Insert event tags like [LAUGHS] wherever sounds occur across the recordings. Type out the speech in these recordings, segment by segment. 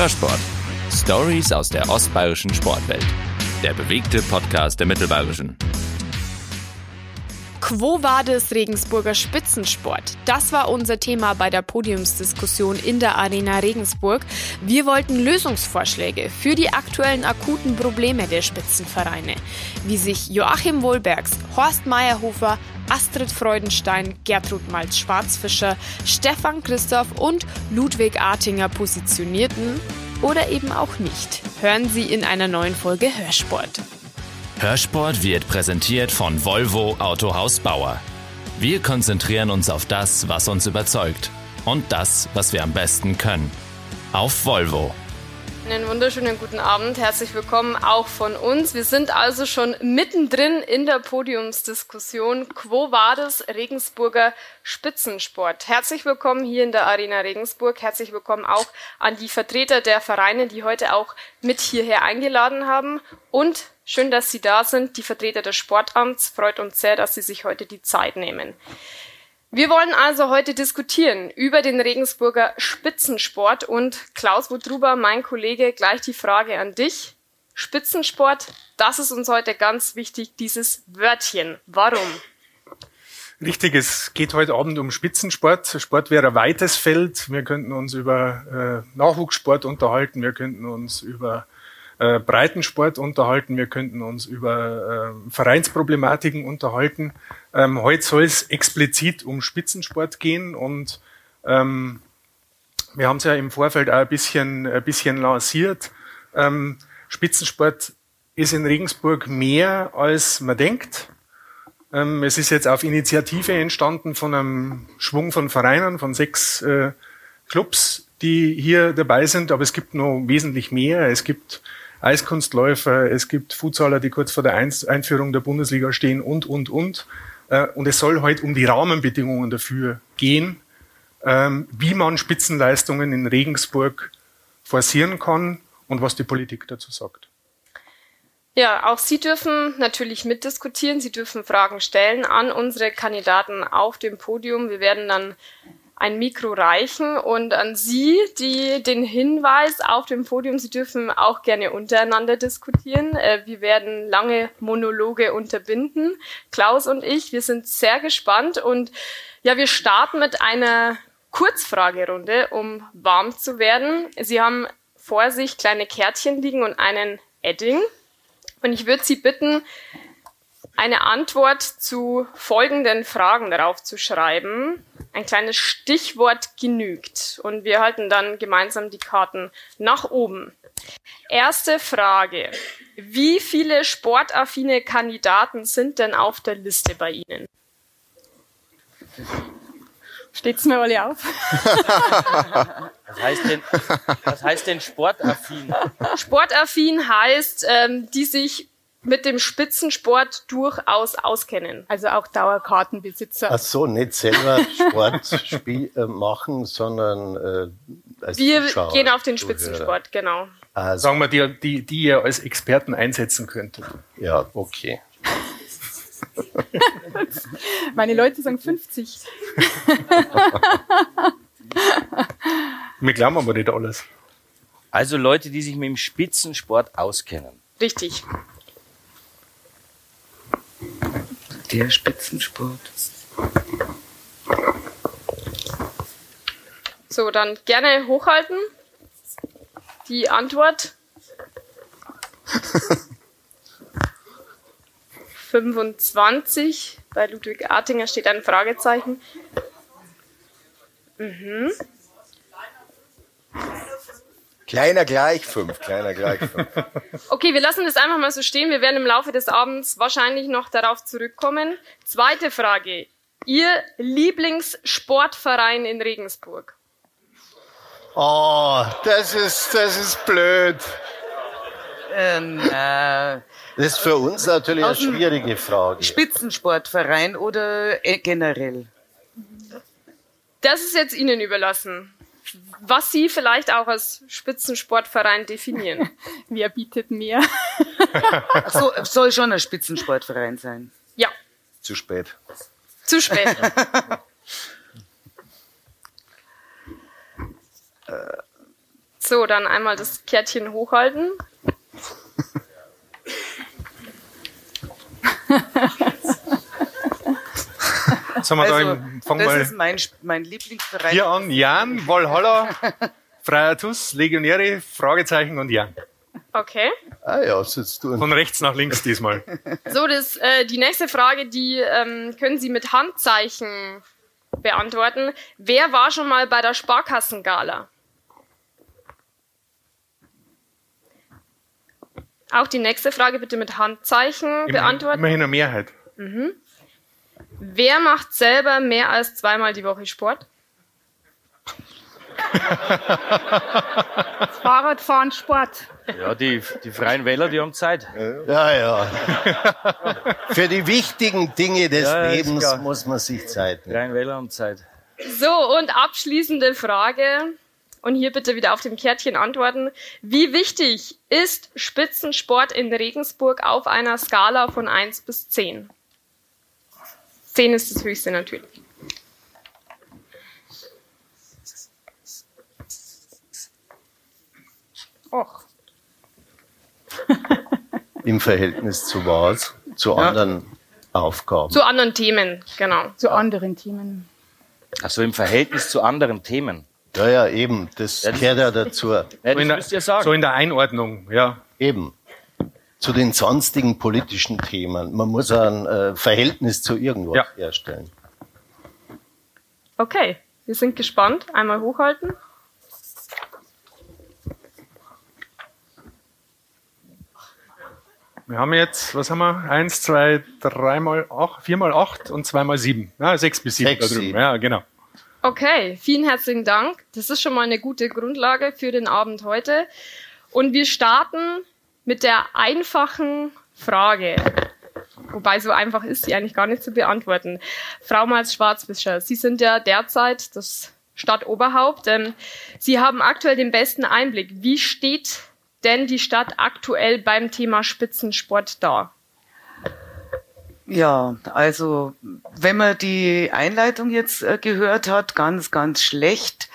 Hörsport. Stories aus der ostbayerischen Sportwelt. Der bewegte Podcast der Mittelbayerischen. Quo Vadis Regensburger Spitzensport? Das war unser Thema bei der Podiumsdiskussion in der Arena Regensburg. Wir wollten Lösungsvorschläge für die aktuellen akuten Probleme der Spitzenvereine, wie sich Joachim Wohlbergs, Horst Meyerhofer, Astrid Freudenstein, Gertrud Malz-Schwarzfischer, Stefan Christoph und Ludwig Artinger positionierten oder eben auch nicht. Hören Sie in einer neuen Folge Hörsport. Hörsport wird präsentiert von Volvo Autohaus Bauer. Wir konzentrieren uns auf das, was uns überzeugt und das, was wir am besten können. Auf Volvo. Einen wunderschönen guten Abend, herzlich willkommen auch von uns. Wir sind also schon mittendrin in der Podiumsdiskussion Quo Vadis Regensburger Spitzensport. Herzlich willkommen hier in der Arena Regensburg. Herzlich willkommen auch an die Vertreter der Vereine, die heute auch mit hierher eingeladen haben. Und schön, dass Sie da sind, die Vertreter des Sportamts. Freut uns sehr, dass Sie sich heute die Zeit nehmen. Wir wollen also heute diskutieren über den Regensburger Spitzensport und Klaus Wodruber, mein Kollege, gleich die Frage an dich. Spitzensport, das ist uns heute ganz wichtig, dieses Wörtchen. Warum? Richtig, es geht heute Abend um Spitzensport. Sport wäre ein weites Feld. Wir könnten uns über äh, Nachwuchssport unterhalten, wir könnten uns über äh, Breitensport unterhalten, wir könnten uns über äh, Vereinsproblematiken unterhalten. Ähm, heute soll es explizit um Spitzensport gehen und ähm, wir haben es ja im Vorfeld auch ein bisschen, ein bisschen lanciert. Ähm, Spitzensport ist in Regensburg mehr, als man denkt. Ähm, es ist jetzt auf Initiative entstanden von einem Schwung von Vereinen, von sechs äh, Clubs, die hier dabei sind, aber es gibt noch wesentlich mehr. Es gibt Eiskunstläufer, es gibt Futsaler, die kurz vor der Einführung der Bundesliga stehen und, und, und. Äh, und es soll heute um die Rahmenbedingungen dafür gehen, ähm, wie man Spitzenleistungen in Regensburg forcieren kann und was die Politik dazu sagt. Ja, auch Sie dürfen natürlich mitdiskutieren. Sie dürfen Fragen stellen an unsere Kandidaten auf dem Podium. Wir werden dann ein Mikro reichen und an Sie die den Hinweis auf dem Podium, Sie dürfen auch gerne untereinander diskutieren. Äh, wir werden lange Monologe unterbinden. Klaus und ich, wir sind sehr gespannt und ja, wir starten mit einer Kurzfragerunde, um warm zu werden. Sie haben vor sich kleine Kärtchen liegen und einen Edding. Und ich würde Sie bitten, eine Antwort zu folgenden Fragen darauf zu schreiben. Ein kleines Stichwort genügt und wir halten dann gemeinsam die Karten nach oben. Erste Frage. Wie viele sportaffine Kandidaten sind denn auf der Liste bei Ihnen? Steht's mir alle auf? [LAUGHS] was, heißt denn, was heißt denn sportaffin? Sportaffin heißt, ähm, die sich mit dem Spitzensport durchaus auskennen. Also auch Dauerkartenbesitzer. Ach so, nicht selber Sport [LAUGHS] äh, machen, sondern äh, als Wir Zuschauer, gehen auf den Spitzensport, genau. Also, Sagen wir, die, die, die ihr als Experten einsetzen könntet. Ja, okay. [LAUGHS] Meine Leute sagen 50. [LAUGHS] Wir glauben aber nicht alles. Also Leute, die sich mit dem Spitzensport auskennen. Richtig. Der Spitzensport. So, dann gerne hochhalten. Die Antwort. [LAUGHS] 25. Bei Ludwig Artinger steht ein Fragezeichen. Mhm. Kleiner gleich fünf, kleiner gleich fünf. [LAUGHS] Okay, wir lassen das einfach mal so stehen. Wir werden im Laufe des Abends wahrscheinlich noch darauf zurückkommen. Zweite Frage. Ihr Lieblingssportverein in Regensburg? Oh, das ist, das ist blöd. Ähm, äh, das ist für uns natürlich eine schwierige Frage. Spitzensportverein oder äh, generell? Das ist jetzt Ihnen überlassen was Sie vielleicht auch als Spitzensportverein definieren. [LAUGHS] Wer bietet mehr? Ach so, soll schon ein Spitzensportverein sein. Ja. Zu spät. Zu spät. [LAUGHS] So, dann einmal das Kärtchen hochhalten. [LAUGHS] Haben wir da Also, im, fangen das wir ist mein, mein Lieblingsbereich. hier an. Jan, Valhalla, Freier Tuss, Legionäre, Fragezeichen und Jan. Okay. Ah ja, sitzt du. Von rechts nach links diesmal. So, das, äh, die nächste Frage, die ähm, können Sie mit Handzeichen beantworten. Wer war schon mal bei der Sparkassengala? Auch die nächste Frage bitte mit Handzeichen beantworten. immerhin eine Mehrheit. Wer macht selber mehr als zweimal die Woche Sport? Fahrradfahren, Sport. Ja, die, die Freien Wähler, die haben Zeit. Ja, ja. Für die wichtigen Dinge des Ja, Lebens muss man sich Zeit nehmen. Freien Wähler haben Zeit. So, und abschließende Frage. Und hier bitte wieder auf dem Kärtchen antworten. Wie wichtig ist Spitzensport in Regensburg auf einer Skala von 1 bis 10? 10 ist das höchste natürlich. Och, [LAUGHS] Im Verhältnis zu was? Zu anderen Aufgaben. Zu anderen Themen, genau. zu anderen Themen. Also im Verhältnis zu anderen Themen. Ja, ja, eben. Das Ja, das- gehört ja dazu. Ja, So in, der, müsst ihr sagen. so in der Einordnung, ja. Eben. Zu den sonstigen politischen Themen. Man muss ein äh, Verhältnis zu irgendwas Ja. herstellen. Okay, wir sind gespannt. Einmal hochhalten. Wir haben jetzt, was haben wir? Eins, zwei, dreimal acht, viermal acht und zweimal sieben. Ja, sechs bis sieben Sechs, da drüben. sieben. Ja, genau. Okay, vielen herzlichen Dank. Das ist schon mal eine gute Grundlage für den Abend heute. Und wir starten mit der einfachen Frage. Wobei so einfach ist sie eigentlich gar nicht zu beantworten. Frau Malz-Schwarzbischer, Sie sind ja derzeit das Stadtoberhaupt. Ähm, Sie haben aktuell den besten Einblick. Wie steht denn die Stadt aktuell beim Thema Spitzensport da? Ja, also wenn man die Einleitung jetzt äh, gehört hat, ganz, ganz schlecht.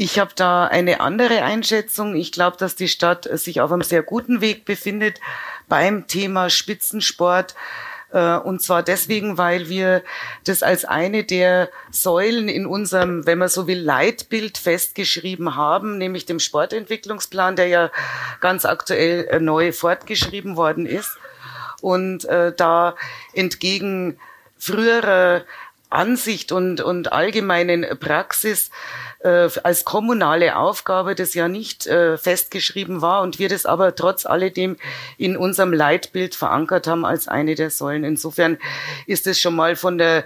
Ich habe da eine andere Einschätzung. Ich glaube, dass die Stadt sich auf einem sehr guten Weg befindet beim Thema Spitzensport. Äh, Und zwar deswegen, weil wir das als eine der Säulen in unserem, wenn man so will, Leitbild festgeschrieben haben, nämlich dem Sportentwicklungsplan, der ja ganz aktuell äh, neu fortgeschrieben worden ist. Und äh, da entgegen früherer Ansicht und, und allgemeinen Praxis äh, als kommunale Aufgabe, das ja nicht äh, festgeschrieben war und wir das aber trotz alledem in unserem Leitbild verankert haben als eine der Säulen. Insofern ist es schon mal von der,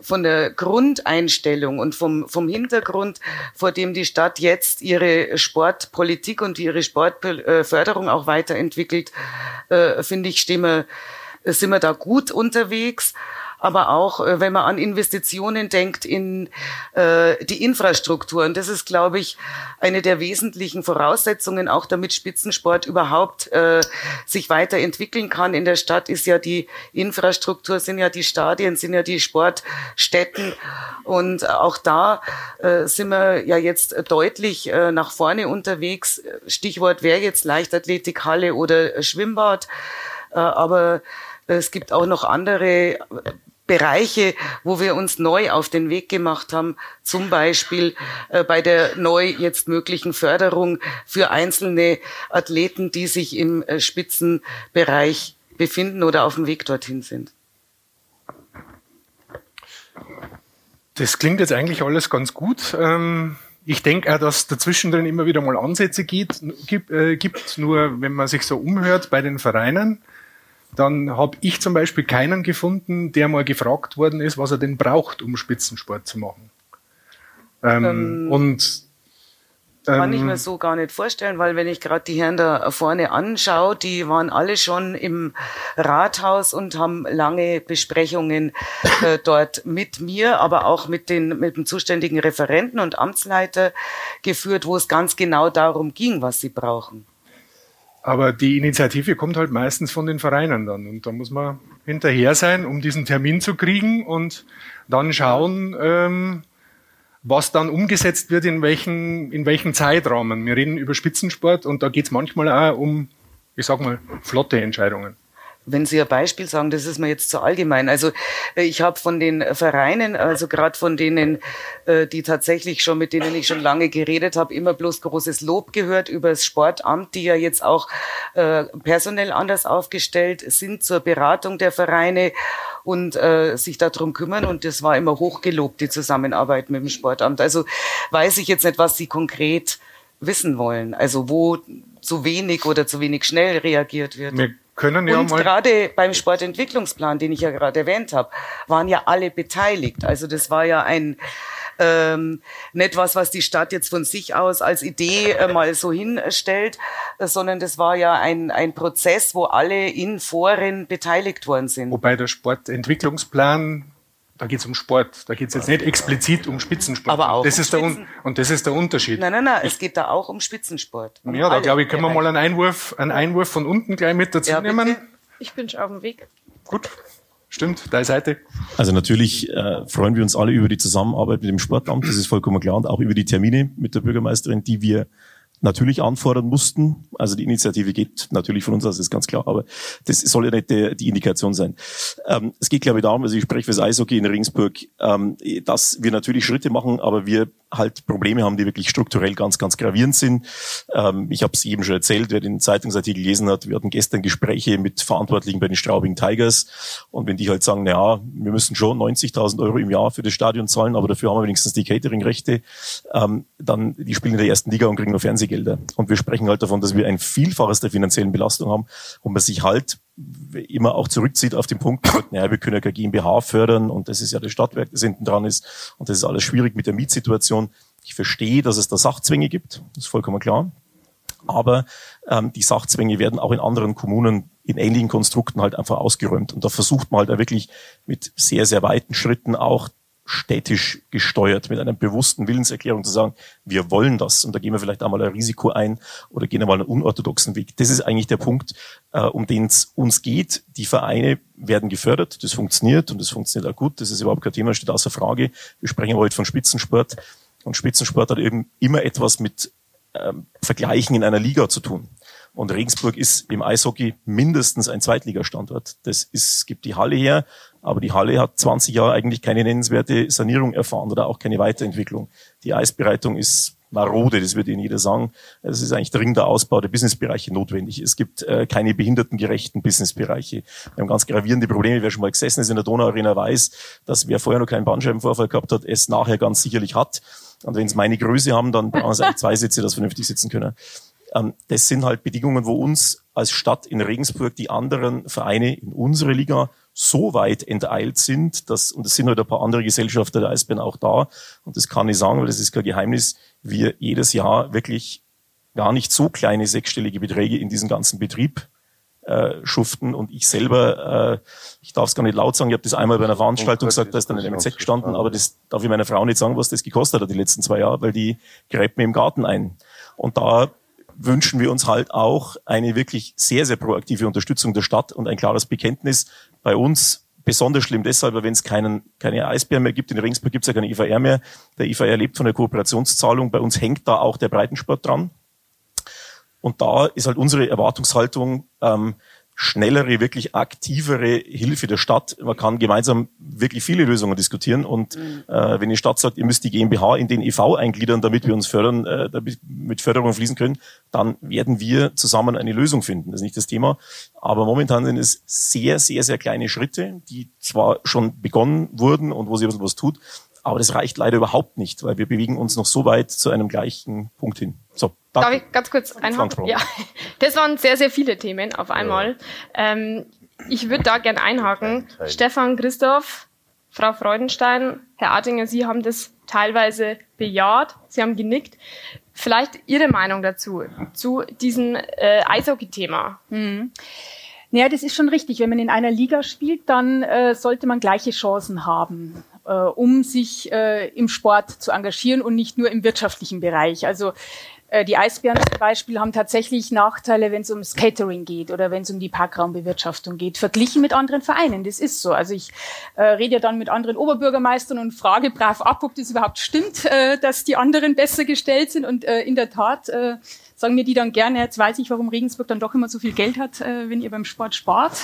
von der Grundeinstellung und vom, vom Hintergrund, vor dem die Stadt jetzt ihre Sportpolitik und ihre Sportförderung auch weiterentwickelt, äh, finde ich, stehen wir, sind wir da gut unterwegs aber auch, äh, wenn man an Investitionen denkt in äh, die Infrastruktur. Und das ist, glaube ich, eine der wesentlichen Voraussetzungen, auch damit Spitzensport überhaupt äh, sich weiterentwickeln kann. In der Stadt ist ja die Infrastruktur, sind ja die Stadien, sind ja die Sportstätten. Und auch da äh, sind wir ja jetzt deutlich äh, nach vorne unterwegs. Stichwort wäre jetzt Leichtathletikhalle oder Schwimmbad. Äh, aber es gibt auch noch andere Bereiche, wo wir uns neu auf den Weg gemacht haben, zum Beispiel äh, bei der neu jetzt möglichen Förderung für einzelne Athleten, die sich im äh, Spitzenbereich befinden oder auf dem Weg dorthin sind. Das klingt jetzt eigentlich alles ganz gut. Ähm, ich denke auch, dass dazwischen drin immer wieder mal Ansätze geht, gibt, äh, gibt. Nur wenn man sich so umhört bei den Vereinen, dann habe ich zum Beispiel keinen gefunden, der mal gefragt worden ist, was er denn braucht, um Spitzensport zu machen. Ähm, und Kann ich ähm, mir so gar nicht vorstellen, weil wenn ich gerade die Herren da vorne anschaue, die waren alle schon im Rathaus und haben lange Besprechungen äh, [COUGHS] dort mit mir, aber auch mit den mit dem zuständigen Referenten und Amtsleiter geführt, wo es ganz genau darum ging, was sie brauchen. Aber die Initiative kommt halt meistens von den Vereinen dann. Und da muss man hinterher sein, um diesen Termin zu kriegen und dann schauen, ähm, was dann umgesetzt wird, in welchen, in welchen Zeitrahmen. Wir reden über Spitzensport und da geht's manchmal auch um, ich sag mal, flotte Entscheidungen. Wenn Sie ein Beispiel sagen, das ist mir jetzt zu allgemein. Also äh, ich habe von den Vereinen, also gerade von denen, äh, die tatsächlich schon, mit denen ich schon lange geredet habe, immer bloß großes Lob gehört über das Sportamt, die ja jetzt auch äh, personell anders aufgestellt sind zur Beratung der Vereine und äh, sich darum kümmern. Und das war immer hochgelobt, die Zusammenarbeit mit dem Sportamt. Also weiß ich jetzt nicht, was Sie konkret wissen wollen. Also wo zu wenig oder zu wenig schnell reagiert wird. Wir können ja und mal. gerade beim Sportentwicklungsplan, den ich ja gerade erwähnt habe, waren ja alle beteiligt. Also das war ja ein ähm, nicht was, was die Stadt jetzt von sich aus als Idee äh, mal so hinstellt, äh, sondern das war ja ein, ein Prozess, wo alle in Foren beteiligt worden sind. Wobei der Sportentwicklungsplan, da geht es um Sport, da geht es jetzt nicht explizit um Spitzensport. Aber auch das um ist der Spitzen- und das ist der Unterschied. Nein, nein, nein, es geht da auch um Spitzensport. Um ja, da glaube ich, können wir mal einen Einwurf, einen Einwurf von unten gleich mit dazu Ja, nehmen. Ich bin schon auf dem Weg. Gut, stimmt, deine Seite. Also natürlich äh, freuen wir uns alle über die Zusammenarbeit mit dem Sportamt, das ist vollkommen klar, und auch über die Termine mit der Bürgermeisterin, die wir natürlich anfordern mussten. Also die Initiative geht natürlich von uns aus, ist ganz klar, aber das soll ja nicht der, die Indikation sein. Ähm, es geht, glaube ich, darum, also ich spreche für das Eishockey in Regensburg, ähm, dass wir natürlich Schritte machen, aber wir halt Probleme haben, die wirklich strukturell ganz, ganz gravierend sind. Ähm, ich habe es eben schon erzählt, wer den Zeitungsartikel gelesen hat, wir hatten gestern Gespräche mit Verantwortlichen bei den Straubing Tigers und wenn die halt sagen, na ja, wir müssen schon 90.000 Euro im Jahr für das Stadion zahlen, aber dafür haben wir wenigstens die Catering-Rechte, ähm, dann die spielen in der ersten Liga und kriegen nur Fernsehgelder. Und wir sprechen halt davon, dass wir ein Vielfaches der finanziellen Belastung haben und man sich halt immer auch zurückzieht auf den Punkt, [CLEARS THROAT] naja, wir können ja keine GmbH fördern und das ist ja das Stadtwerk, das hinten dran ist und das ist alles schwierig mit der Mietsituation. Ich verstehe, dass es da Sachzwänge gibt, das ist vollkommen klar. Aber ähm, die Sachzwänge werden auch in anderen Kommunen in ähnlichen Konstrukten halt einfach ausgeräumt. Und da versucht man halt da wirklich mit sehr, sehr weiten Schritten auch städtisch gesteuert, mit einer bewussten Willenserklärung zu sagen, wir wollen das. Und da gehen wir vielleicht einmal ein Risiko ein oder gehen einmal einen unorthodoxen Weg. Das ist eigentlich der Punkt, äh, um den es uns geht. Die Vereine werden gefördert, das funktioniert und das funktioniert auch gut. Das ist überhaupt kein Thema, steht außer Frage. Wir sprechen heute von Spitzensport. Und Spitzensport hat eben immer etwas mit ähm, Vergleichen in einer Liga zu tun. Und Regensburg ist im Eishockey mindestens ein Zweitligastandort. Das ist, gibt die Halle her, aber die Halle hat 20 Jahre eigentlich keine nennenswerte Sanierung erfahren oder auch keine Weiterentwicklung. Die Eisbereitung ist marode, das wird Ihnen jeder sagen. Es ist eigentlich dringender Ausbau der Businessbereiche notwendig. Es gibt äh, keine behindertengerechten Businessbereiche. Wir haben ganz gravierende Probleme. Wer schon mal gesessen ist in der Donauarena weiß, dass wer vorher noch keinen Bandscheibenvorfall gehabt hat, es nachher ganz sicherlich hat. Und wenn es meine Größe haben, dann brauchen sie eigentlich zwei Sitze, das vernünftig sitzen können. Ähm, das sind halt Bedingungen, wo uns als Stadt in Regensburg die anderen Vereine in unserer Liga so weit enteilt sind, dass, und es sind halt ein paar andere Gesellschafter der Eisbären auch da, und das kann ich sagen, weil das ist kein Geheimnis, wir jedes Jahr wirklich gar nicht so kleine sechsstellige Beträge in diesen ganzen Betrieb äh, schuften und ich selber, äh, ich darf es gar nicht laut sagen, ich habe das einmal bei einer Veranstaltung gesagt, da ist dann ein MZ gestanden, aber das darf ich meiner Frau nicht sagen, was das gekostet hat die letzten zwei Jahre, weil die gräbt mir im Garten ein. Und da wünschen wir uns halt auch eine wirklich sehr, sehr proaktive Unterstützung der Stadt und ein klares Bekenntnis. Bei uns besonders schlimm deshalb, wenn es keinen, keine Eisbären mehr gibt, in Regensburg gibt es ja keine IVR mehr. Der IVR lebt von der Kooperationszahlung. Bei uns hängt da auch der Breitensport dran. Und da ist halt unsere Erwartungshaltung, ähm, schnellere, wirklich aktivere Hilfe der Stadt. Man kann gemeinsam wirklich viele Lösungen diskutieren. Und äh, wenn die Stadt sagt, ihr müsst die GmbH in den EV eingliedern, damit wir uns fördern, äh, damit mit Förderung fließen können, dann werden wir zusammen eine Lösung finden. Das ist nicht das Thema. Aber momentan sind es sehr, sehr, sehr kleine Schritte, die zwar schon begonnen wurden und wo sich ein bisschen was tut, aber das reicht leider überhaupt nicht, weil wir bewegen uns noch so weit zu einem gleichen Punkt hin. Darf ich ganz kurz einhaken? Ja, [LAUGHS] das waren sehr, sehr viele Themen auf einmal. Ähm, ich würde da gern einhaken. Stefan, Christoph, Frau Freudenstein, Herr Artinger, Sie haben das teilweise bejaht, Sie haben genickt. Vielleicht Ihre Meinung dazu, zu diesem äh, Eishockey-Thema. Naja, das ist schon richtig. Wenn man in einer Liga spielt, dann äh, sollte man gleiche Chancen haben, äh, um sich äh, im Sport zu engagieren und nicht nur im wirtschaftlichen Bereich. Also Äh, die Eisbären zum Beispiel haben tatsächlich Nachteile, wenn es ums Catering geht oder wenn es um die Parkraumbewirtschaftung geht, verglichen mit anderen Vereinen. Das ist so. Also ich äh, rede ja dann mit anderen Oberbürgermeistern und frage brav ab, ob das überhaupt stimmt, äh, dass die anderen besser gestellt sind. Und äh, in der Tat äh, sagen mir die dann gerne, jetzt weiß ich, warum Regensburg dann doch immer so viel Geld hat, äh, wenn ihr beim Sport spart.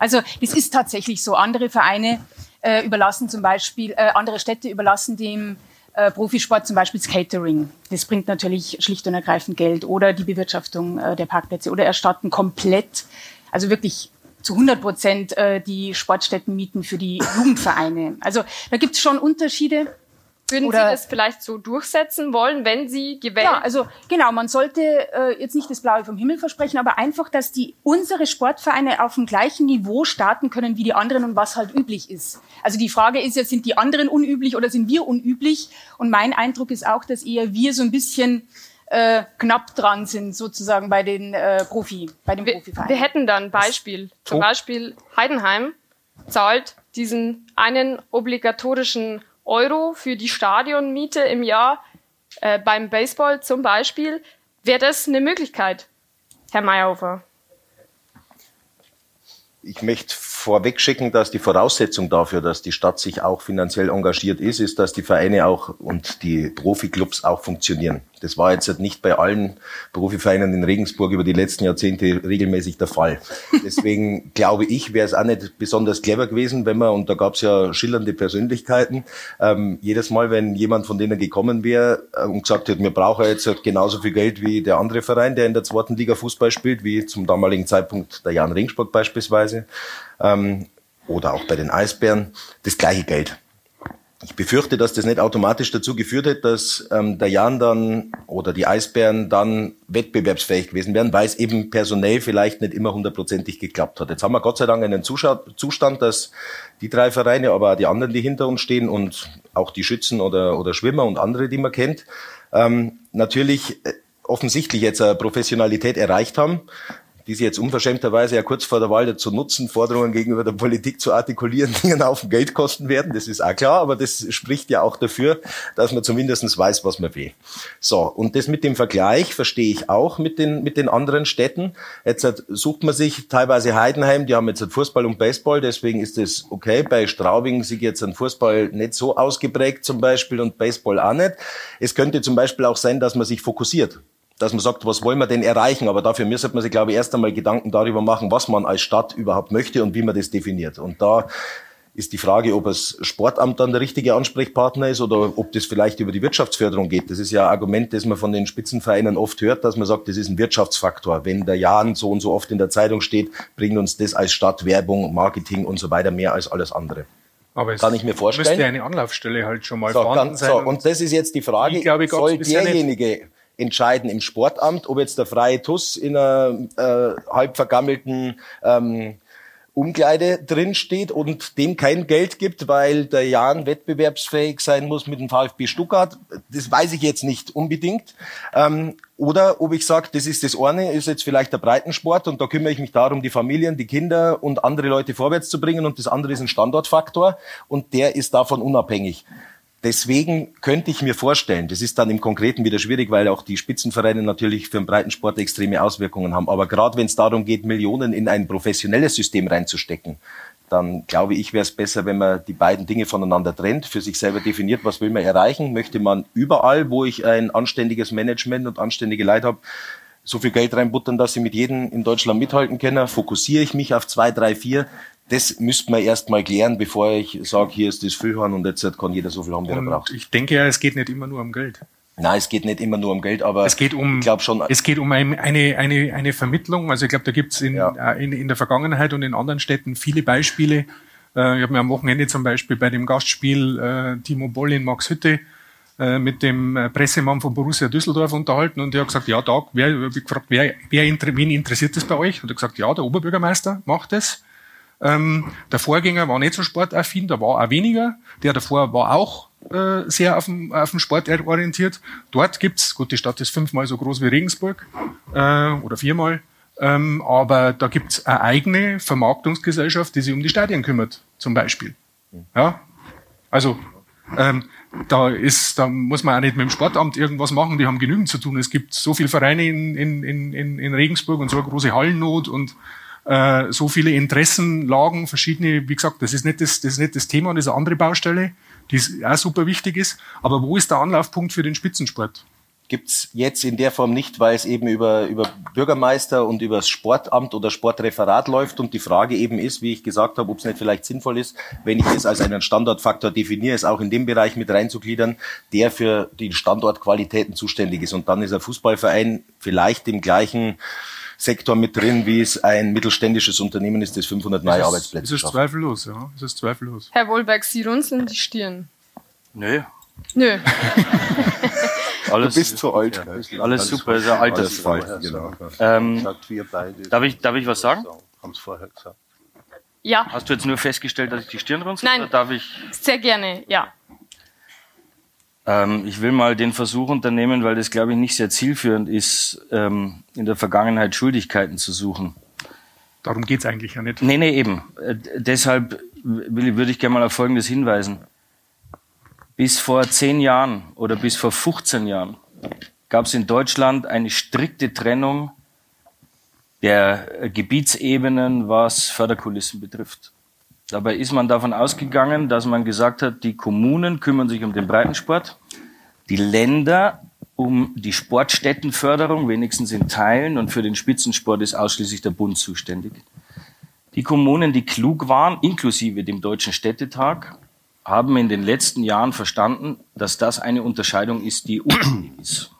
Also das ist tatsächlich so. Andere Vereine äh, überlassen zum Beispiel, äh, andere Städte überlassen dem äh, Profisport zum Beispiel das Catering. Das bringt natürlich schlicht und ergreifend Geld oder die Bewirtschaftung äh, der Parkplätze oder erstatten komplett, also wirklich zu 100 Prozent äh, die Sportstättenmieten für die Jugendvereine. Also da gibt es schon Unterschiede. Würden Oder- Sie das vielleicht so durchsetzen wollen, wenn Sie gewählt Ja, also genau, man sollte äh, jetzt nicht das Blaue vom Himmel versprechen, aber einfach, dass die unsere Sportvereine auf dem gleichen Niveau starten können wie die anderen und was halt üblich ist. Also die Frage ist ja, sind die anderen unüblich oder sind wir unüblich? Und mein Eindruck ist auch, dass eher wir so ein bisschen äh, knapp dran sind, sozusagen bei den äh, Profi, bei den Wir, Profivereinen. wir hätten dann Beispiel. Zum Beispiel Heidenheim zahlt diesen einen obligatorischen Euro für die Stadionmiete im Jahr äh, beim Baseball zum Beispiel. Wäre das eine Möglichkeit, Herr Meyerhofer? Ich möchte vorweg schicken, dass die Voraussetzung dafür, dass die Stadt sich auch finanziell engagiert ist, ist, dass die Vereine auch und die Profiklubs auch funktionieren. Das war jetzt nicht bei allen Profivereinen in Regensburg über die letzten Jahrzehnte regelmäßig der Fall. Deswegen [LAUGHS] glaube ich, wäre es auch nicht besonders clever gewesen, wenn man, und da gab es ja schillernde Persönlichkeiten, ähm, jedes Mal, wenn jemand von denen gekommen wäre äh, und gesagt hätte, wir brauchen jetzt halt genauso viel Geld wie der andere Verein, der in der zweiten Liga Fußball spielt, wie zum damaligen Zeitpunkt der Jan Regensburg beispielsweise, ähm, oder auch bei den Eisbären, das gleiche Geld. Ich befürchte, dass das nicht automatisch dazu geführt hätte, dass ähm, der Jan dann oder die Eisbären dann wettbewerbsfähig gewesen wären, weil es eben personell vielleicht nicht immer hundertprozentig geklappt hat. Jetzt haben wir Gott sei Dank einen Zustand, dass die drei Vereine, aber auch die anderen, die hinter uns stehen und auch die Schützen oder, oder Schwimmer und andere, die man kennt, ähm, natürlich äh, offensichtlich jetzt eine Professionalität erreicht haben die sie jetzt unverschämterweise ja kurz vor der Wahl dazu nutzen, Forderungen gegenüber der Politik zu artikulieren, [LAUGHS] die einen Haufen Geld kosten werden. Das ist auch klar, aber das spricht ja auch dafür, dass man zumindestens weiß, was man will. So, und das mit dem Vergleich verstehe ich auch mit den, mit den anderen Städten. Jetzt sucht man sich teilweise Heidenheim, die haben jetzt Fußball und Baseball, deswegen ist das okay. Bei Straubing sieht jetzt ein Fußball nicht so ausgeprägt zum Beispiel und Baseball auch nicht. Es könnte zum Beispiel auch sein, dass man sich fokussiert dass man sagt, was wollen wir denn erreichen? Aber dafür müsste man sich, glaube ich, erst einmal Gedanken darüber machen, was man als Stadt überhaupt möchte und wie man das definiert. Und da ist die Frage, ob das Sportamt dann der richtige Ansprechpartner ist oder ob das vielleicht über die Wirtschaftsförderung geht. Das ist ja ein Argument, das man von den Spitzenvereinen oft hört, dass man sagt, das ist ein Wirtschaftsfaktor. Wenn der Jan so und so oft in der Zeitung steht, bringt uns das als Stadt Werbung, Marketing und so weiter mehr als alles andere. Aber es Kann ich mir vorstellen. müsste eine Anlaufstelle halt schon mal So, vorhanden ganz, sein. so, und und das ist jetzt die Frage, Die, glaube ich, soll derjenige entscheiden im Sportamt, ob jetzt der freie Tuss in einer äh, halb vergammelten ähm, Umkleide drin steht und dem kein Geld gibt, weil der Jan wettbewerbsfähig sein muss mit dem VfB Stuttgart. Das weiß ich jetzt nicht unbedingt. Ähm, oder ob ich sage, das ist das eine, ist jetzt vielleicht der Breitensport und da kümmere ich mich darum, die Familien, die Kinder und andere Leute vorwärts zu bringen und das andere ist ein Standortfaktor und der ist davon unabhängig. Deswegen könnte ich mir vorstellen, das ist dann im Konkreten wieder schwierig, weil auch die Spitzenvereine natürlich für den Breitensport extreme Auswirkungen haben. Aber gerade wenn es darum geht, Millionen in ein professionelles System reinzustecken, dann glaube ich, wäre es besser, wenn man die beiden Dinge voneinander trennt, für sich selber definiert, was will man erreichen. Möchte man überall, wo ich ein anständiges Management und anständige Leute habe, so viel Geld reinbuttern, dass sie mit jedem in Deutschland mithalten können? Fokussiere ich mich auf zwei, drei, vier? Das müsste man erst mal klären, bevor ich sage, hier ist das Füllhorn und jetzt kann jeder so viel haben, wie er braucht. ich denke ja, es geht nicht immer nur um Geld. Nein, es geht nicht immer nur um Geld, aber Es geht um, ich glaube schon, es geht um ein, eine, eine, eine Vermittlung. Also ich glaube, da gibt's in, Ja. äh, in, in der Vergangenheit und in anderen Städten viele Beispiele. Äh, ich habe mir am Wochenende zum Beispiel bei dem Gastspiel äh, Timo Boll in Max Hütte mit dem Pressemann von Borussia Düsseldorf unterhalten und der hat gesagt, ja, da, wer, ich gefragt, wer, wer, wen interessiert das bei euch? Und er hat gesagt, ja, der Oberbürgermeister macht das. Ähm, der Vorgänger war nicht so sportaffin, da war auch weniger. Der davor war auch äh, sehr auf dem, auf dem Sport orientiert. Dort gibt's, gut, die Stadt ist fünfmal so groß wie Regensburg äh, oder viermal, ähm, aber da gibt's eine eigene Vermarktungsgesellschaft, die sich um die Stadien kümmert, zum Beispiel. Ja, also Ähm, da ist, da muss man auch nicht mit dem Sportamt irgendwas machen. Die haben genügend zu tun. Es gibt so viele Vereine in, in, in, in Regensburg und so eine große Hallennot und äh, so viele Interessenlagen, verschiedene. Wie gesagt, das ist nicht das, das ist nicht das Thema, das ist eine andere Baustelle, die auch super wichtig ist. Aber wo ist der Anlaufpunkt für den Spitzensport? gibt's jetzt in der Form nicht, weil es eben über, über Bürgermeister und über das Sportamt oder Sportreferat läuft und die Frage eben ist, wie ich gesagt habe, ob es nicht vielleicht sinnvoll ist, wenn ich es als einen Standortfaktor definiere, es auch in dem Bereich mit reinzugliedern, der für die Standortqualitäten zuständig ist. Und dann ist ein Fußballverein vielleicht im gleichen Sektor mit drin, wie es ein mittelständisches Unternehmen ist, das 500 neue Arbeitsplätze schafft. Das ist zweifellos, ja. Das ist zweifellos. Herr Wohlberg, Sie runzeln die Stirn. Nö. Nö. [LAUGHS] Alles, du bist zu alt. Ja, alles super, ist ja Altersfall. Genau. Ähm, darf, ich, darf ich was sagen? Haben vorher gesagt. Ja. Hast du jetzt nur festgestellt, dass ich die Stirn runzel? Nein. Oder darf ich? Sehr gerne, ja. Ähm, ich will mal den Versuch unternehmen, weil das, glaube ich, nicht sehr zielführend ist, ähm, in der Vergangenheit Schuldigkeiten zu suchen. Darum geht's eigentlich ja nicht. Nee, nee, eben. Äh, deshalb will, würde ich gerne mal auf Folgendes hinweisen. Bis vor zehn Jahren oder bis vor 15 Jahren gab es in Deutschland eine strikte Trennung der Gebietsebenen, was Förderkulissen betrifft. Dabei ist man davon ausgegangen, dass man gesagt hat, die Kommunen kümmern sich um den Breitensport, die Länder um die Sportstättenförderung, wenigstens in Teilen, und für den Spitzensport ist ausschließlich der Bund zuständig. Die Kommunen, die klug waren, inklusive dem Deutschen Städtetag, haben in den letzten Jahren verstanden, dass das eine Unterscheidung ist, die unsinnig ist.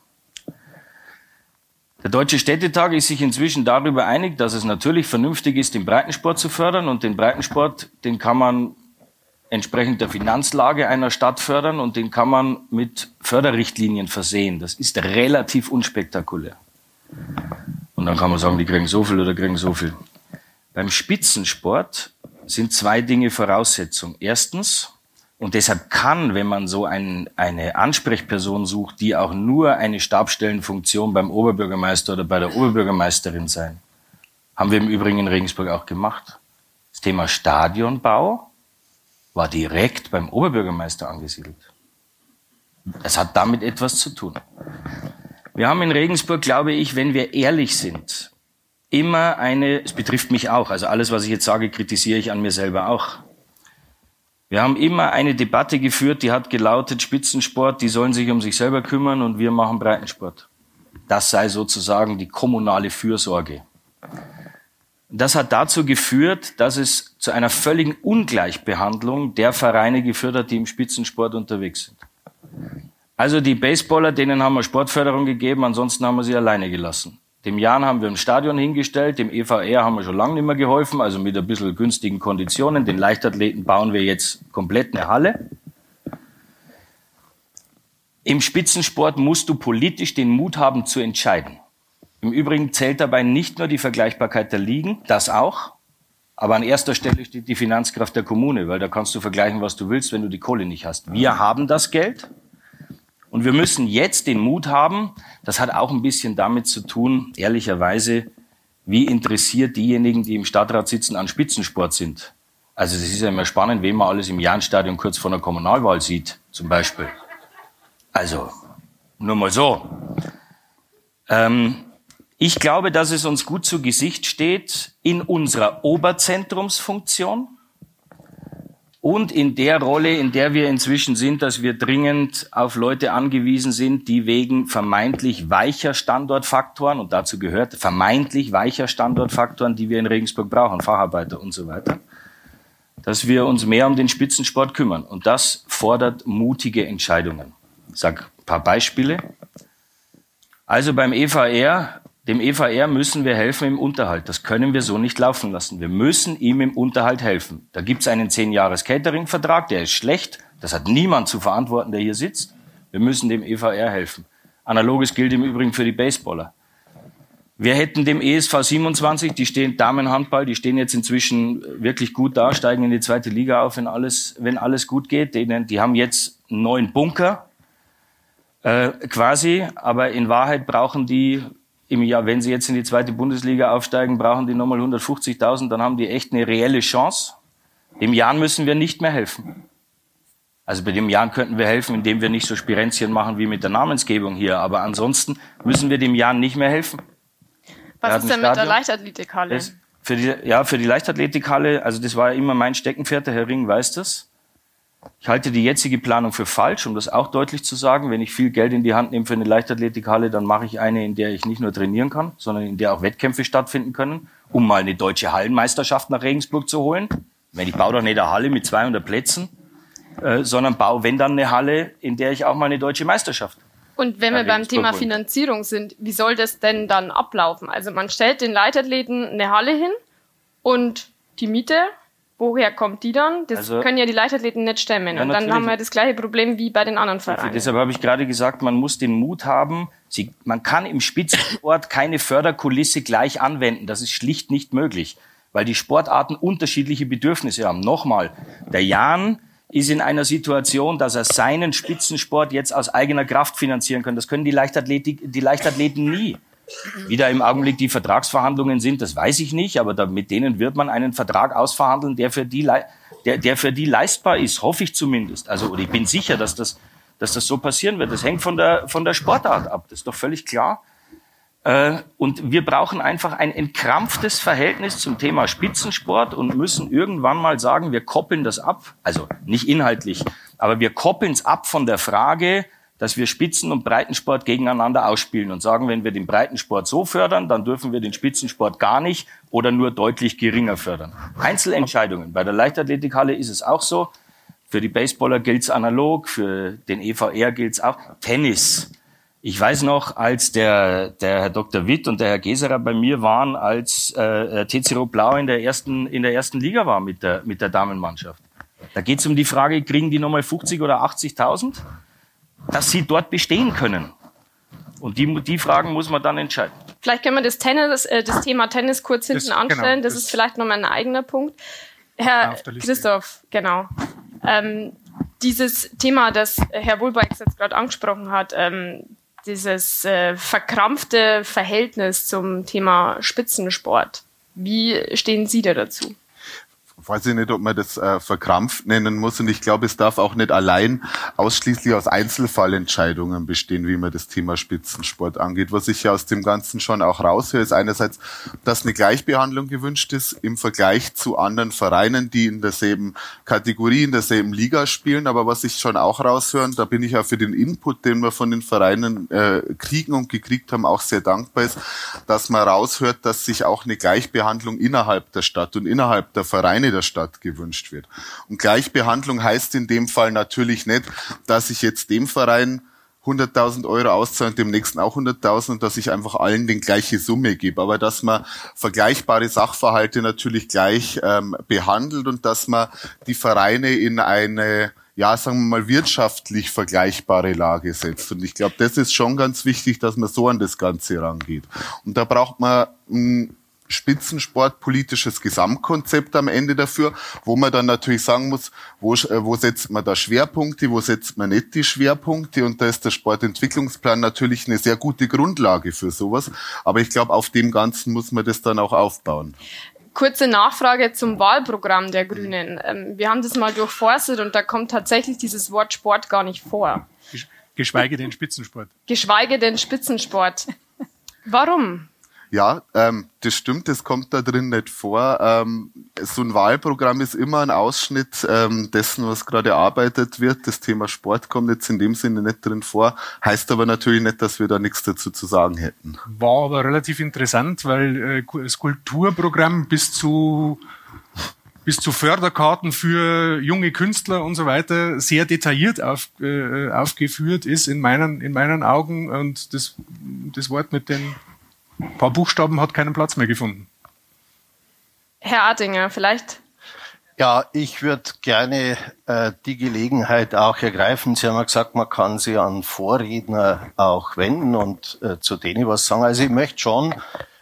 Der Deutsche Städtetag ist sich inzwischen darüber einig, dass es natürlich vernünftig ist, den Breitensport zu fördern. Und den Breitensport, den kann man entsprechend der Finanzlage einer Stadt fördern und den kann man mit Förderrichtlinien versehen. Das ist relativ unspektakulär. Und dann kann man sagen, die kriegen so viel oder kriegen so viel. Beim Spitzensport sind zwei Dinge Voraussetzung. Erstens, und deshalb kann, wenn man so ein, eine Ansprechperson sucht, die auch nur eine Stabstellenfunktion beim Oberbürgermeister oder bei der Oberbürgermeisterin sein, haben wir im Übrigen in Regensburg auch gemacht. Das Thema Stadionbau war direkt beim Oberbürgermeister angesiedelt. Das hat damit etwas zu tun. Wir haben in Regensburg, glaube ich, wenn wir ehrlich sind, immer eine, es betrifft mich auch, also alles, was ich jetzt sage, kritisiere ich an mir selber auch. Wir haben immer eine Debatte geführt, die hat gelautet, Spitzensport, die sollen sich um sich selber kümmern und wir machen Breitensport. Das sei sozusagen die kommunale Fürsorge. Das hat dazu geführt, dass es zu einer völligen Ungleichbehandlung der Vereine geführt hat, die im Spitzensport unterwegs sind. Also die Baseballer, denen haben wir Sportförderung gegeben, ansonsten haben wir sie alleine gelassen. Dem Jan haben wir ein Stadion hingestellt, dem EVR haben wir schon lange nicht mehr geholfen, also mit ein bisschen günstigen Konditionen. Den Leichtathleten bauen wir jetzt komplett eine Halle. Im Spitzensport musst du politisch den Mut haben zu entscheiden. Im Übrigen zählt dabei nicht nur die Vergleichbarkeit der Ligen, das auch, aber an erster Stelle steht die Finanzkraft der Kommune, weil da kannst du vergleichen, was du willst, wenn du die Kohle nicht hast. Wir haben das Geld, und wir müssen jetzt den Mut haben, das hat auch ein bisschen damit zu tun, ehrlicherweise, wie interessiert diejenigen, die im Stadtrat sitzen, an Spitzensport sind. Also es ist ja immer spannend, wen man alles im Jahnstadion kurz vor einer Kommunalwahl sieht, zum Beispiel. Also, nur mal so. Ähm, ich glaube, dass es uns gut zu Gesicht steht in unserer Oberzentrumsfunktion, und in der Rolle, in der wir inzwischen sind, dass wir dringend auf Leute angewiesen sind, die wegen vermeintlich weicher Standortfaktoren, und dazu gehört vermeintlich weicher Standortfaktoren, die wir in Regensburg brauchen, Facharbeiter und so weiter, dass wir uns mehr um den Spitzensport kümmern. Und das fordert mutige Entscheidungen. Ich sage ein paar Beispiele. Also beim EVR dem EVR müssen wir helfen im Unterhalt. Das können wir so nicht laufen lassen. Wir müssen ihm im Unterhalt helfen. Da gibt es einen 10-Jahres-Catering-Vertrag, der ist schlecht. Das hat niemand zu verantworten, der hier sitzt. Wir müssen dem EVR helfen. Analoges gilt im Übrigen für die Baseballer. Wir hätten dem ESV 27, die stehen Damenhandball, die stehen jetzt inzwischen wirklich gut da, steigen in die zweite Liga auf, wenn alles, wenn alles gut geht. Denen, die haben jetzt einen neuen Bunker, äh, quasi, aber in Wahrheit brauchen die im Jahr, wenn sie jetzt in die zweite Bundesliga aufsteigen, brauchen die nochmal 150.000, dann haben die echt eine reelle Chance. Dem Jan müssen wir nicht mehr helfen. Also bei dem Jan könnten wir helfen, indem wir nicht so Spirenzchen machen wie mit der Namensgebung hier. Aber ansonsten müssen wir dem Jan nicht mehr helfen. Was ist denn mit der Leichtathletikhalle? Das, für die, ja, für die Leichtathletikhalle, also das war ja immer mein Steckenpferd, der Herr Ring weiß das. Ich halte die jetzige Planung für falsch, um das auch deutlich zu sagen. Wenn ich viel Geld in die Hand nehme für eine Leichtathletikhalle, dann mache ich eine, in der ich nicht nur trainieren kann, sondern in der auch Wettkämpfe stattfinden können, um mal eine deutsche Hallenmeisterschaft nach Regensburg zu holen. Wenn ich baue doch nicht eine Halle mit 200 Plätzen, äh, sondern baue, wenn dann eine Halle, in der ich auch mal eine deutsche Meisterschaft und wenn wir beim Thema Finanzierung sind, wie soll das denn dann ablaufen? Also man stellt den Leitathleten eine Halle hin und die Miete woher kommt die dann? Das also, können ja die Leichtathleten nicht stemmen. Ja, und dann haben wir das gleiche Problem wie bei den anderen Vereinen. Deshalb habe ich gerade gesagt, man muss den Mut haben. Sie, man kann im Spitzensport keine Förderkulisse gleich anwenden. Das ist schlicht nicht möglich, weil die Sportarten unterschiedliche Bedürfnisse haben. Nochmal, der Jan ist in einer Situation, dass er seinen Spitzensport jetzt aus eigener Kraft finanzieren kann. Das können die, Leichtathletik, die Leichtathleten nie. Wie da im Augenblick die Vertragsverhandlungen sind, das weiß ich nicht, aber da, mit denen wird man einen Vertrag ausverhandeln, der für die, der, der für die leistbar ist, hoffe ich zumindest. Also, oder ich bin sicher, dass das, dass das so passieren wird. Das hängt von der, von der Sportart ab, das ist doch völlig klar. Äh, und wir brauchen einfach ein entkrampftes Verhältnis zum Thema Spitzensport und müssen irgendwann mal sagen, wir koppeln das ab. Also nicht inhaltlich, aber wir koppeln es ab von der Frage, dass wir Spitzen- und Breitensport gegeneinander ausspielen und sagen, wenn wir den Breitensport so fördern, dann dürfen wir den Spitzensport gar nicht oder nur deutlich geringer fördern. Einzelentscheidungen. Bei der Leichtathletikhalle ist es auch so. Für die Baseballer gilt es analog, für den EVR gilt es auch. Tennis. Ich weiß noch, als der, der Herr Dr. Witt und der Herr Geserer bei mir waren, als äh, TC Blau in der ersten in der ersten Liga war mit der mit der Damenmannschaft. Da geht es um die Frage, kriegen die nochmal 50 oder 80.000? Dass sie dort bestehen können. Und die, die Fragen muss man dann entscheiden. Vielleicht können wir das, Tennis, äh, das Thema Tennis kurz hinten das, anstellen. Genau, das, das, ist vielleicht nochmal ein eigener Punkt. Herr Christoph, genau. Ähm, dieses Thema, das Herr Wohlbeck jetzt gerade angesprochen hat, ähm, dieses äh, verkrampfte Verhältnis zum Thema Spitzensport. Wie stehen Sie da dazu? Weiß ich nicht, ob man das äh, verkrampft nennen muss. Und ich glaube, es darf auch nicht allein ausschließlich aus Einzelfallentscheidungen bestehen, wie man das Thema Spitzensport angeht. Was ich ja aus dem Ganzen schon auch raushöre, ist einerseits, dass eine Gleichbehandlung gewünscht ist im Vergleich zu anderen Vereinen, die in derselben Kategorie, in derselben Liga spielen. Aber was ich schon auch raushöre, da bin ich ja für den Input, den wir von den Vereinen äh, kriegen und gekriegt haben, auch sehr dankbar ist, dass man raushört, dass sich auch eine Gleichbehandlung innerhalb der Stadt und innerhalb der Vereine der Stadt gewünscht wird. Und Gleichbehandlung heißt in dem Fall natürlich nicht, dass ich jetzt dem Verein 100.000 Euro auszahle und dem nächsten auch 100.000 und dass ich einfach allen die gleiche Summe gebe, aber dass man vergleichbare Sachverhalte natürlich gleich ähm, behandelt und dass man die Vereine in eine ja, sagen wir mal, wirtschaftlich vergleichbare Lage setzt. Und ich glaube, das ist schon ganz wichtig, dass man so an das Ganze rangeht. Und da braucht man mh, spitzensportpolitisches Gesamtkonzept am Ende dafür, wo man dann natürlich sagen muss, wo, äh, wo setzt man da Schwerpunkte, wo setzt man nicht die Schwerpunkte und da ist der Sportentwicklungsplan natürlich eine sehr gute Grundlage für sowas. Aber ich glaube, auf dem Ganzen muss man das dann auch aufbauen. Kurze Nachfrage zum Wahlprogramm der Grünen. Ähm, wir haben das mal durchforstet und da kommt tatsächlich dieses Wort Sport gar nicht vor. Geschweige denn Spitzensport. Geschweige denn Spitzensport. Warum? Ja, ähm, das stimmt, das kommt da drin nicht vor. Ähm, so ein Wahlprogramm ist immer ein Ausschnitt ähm, dessen, was gerade erarbeitet wird. Das Thema Sport kommt jetzt in dem Sinne nicht drin vor, heißt aber natürlich nicht, dass wir da nichts dazu zu sagen hätten. War aber relativ interessant, weil äh, das Kulturprogramm bis zu bis zu Förderkarten für junge Künstler und so weiter sehr detailliert auf, äh, aufgeführt ist in meinen, in meinen Augen. Und das, das Wort mit den ein paar Buchstaben hat keinen Platz mehr gefunden. Herr Artinger, vielleicht. Ja, ich würde gerne äh, die Gelegenheit auch ergreifen. Sie haben ja gesagt, man kann sich an Vorredner auch wenden und äh, zu denen was sagen. Also ich möchte schon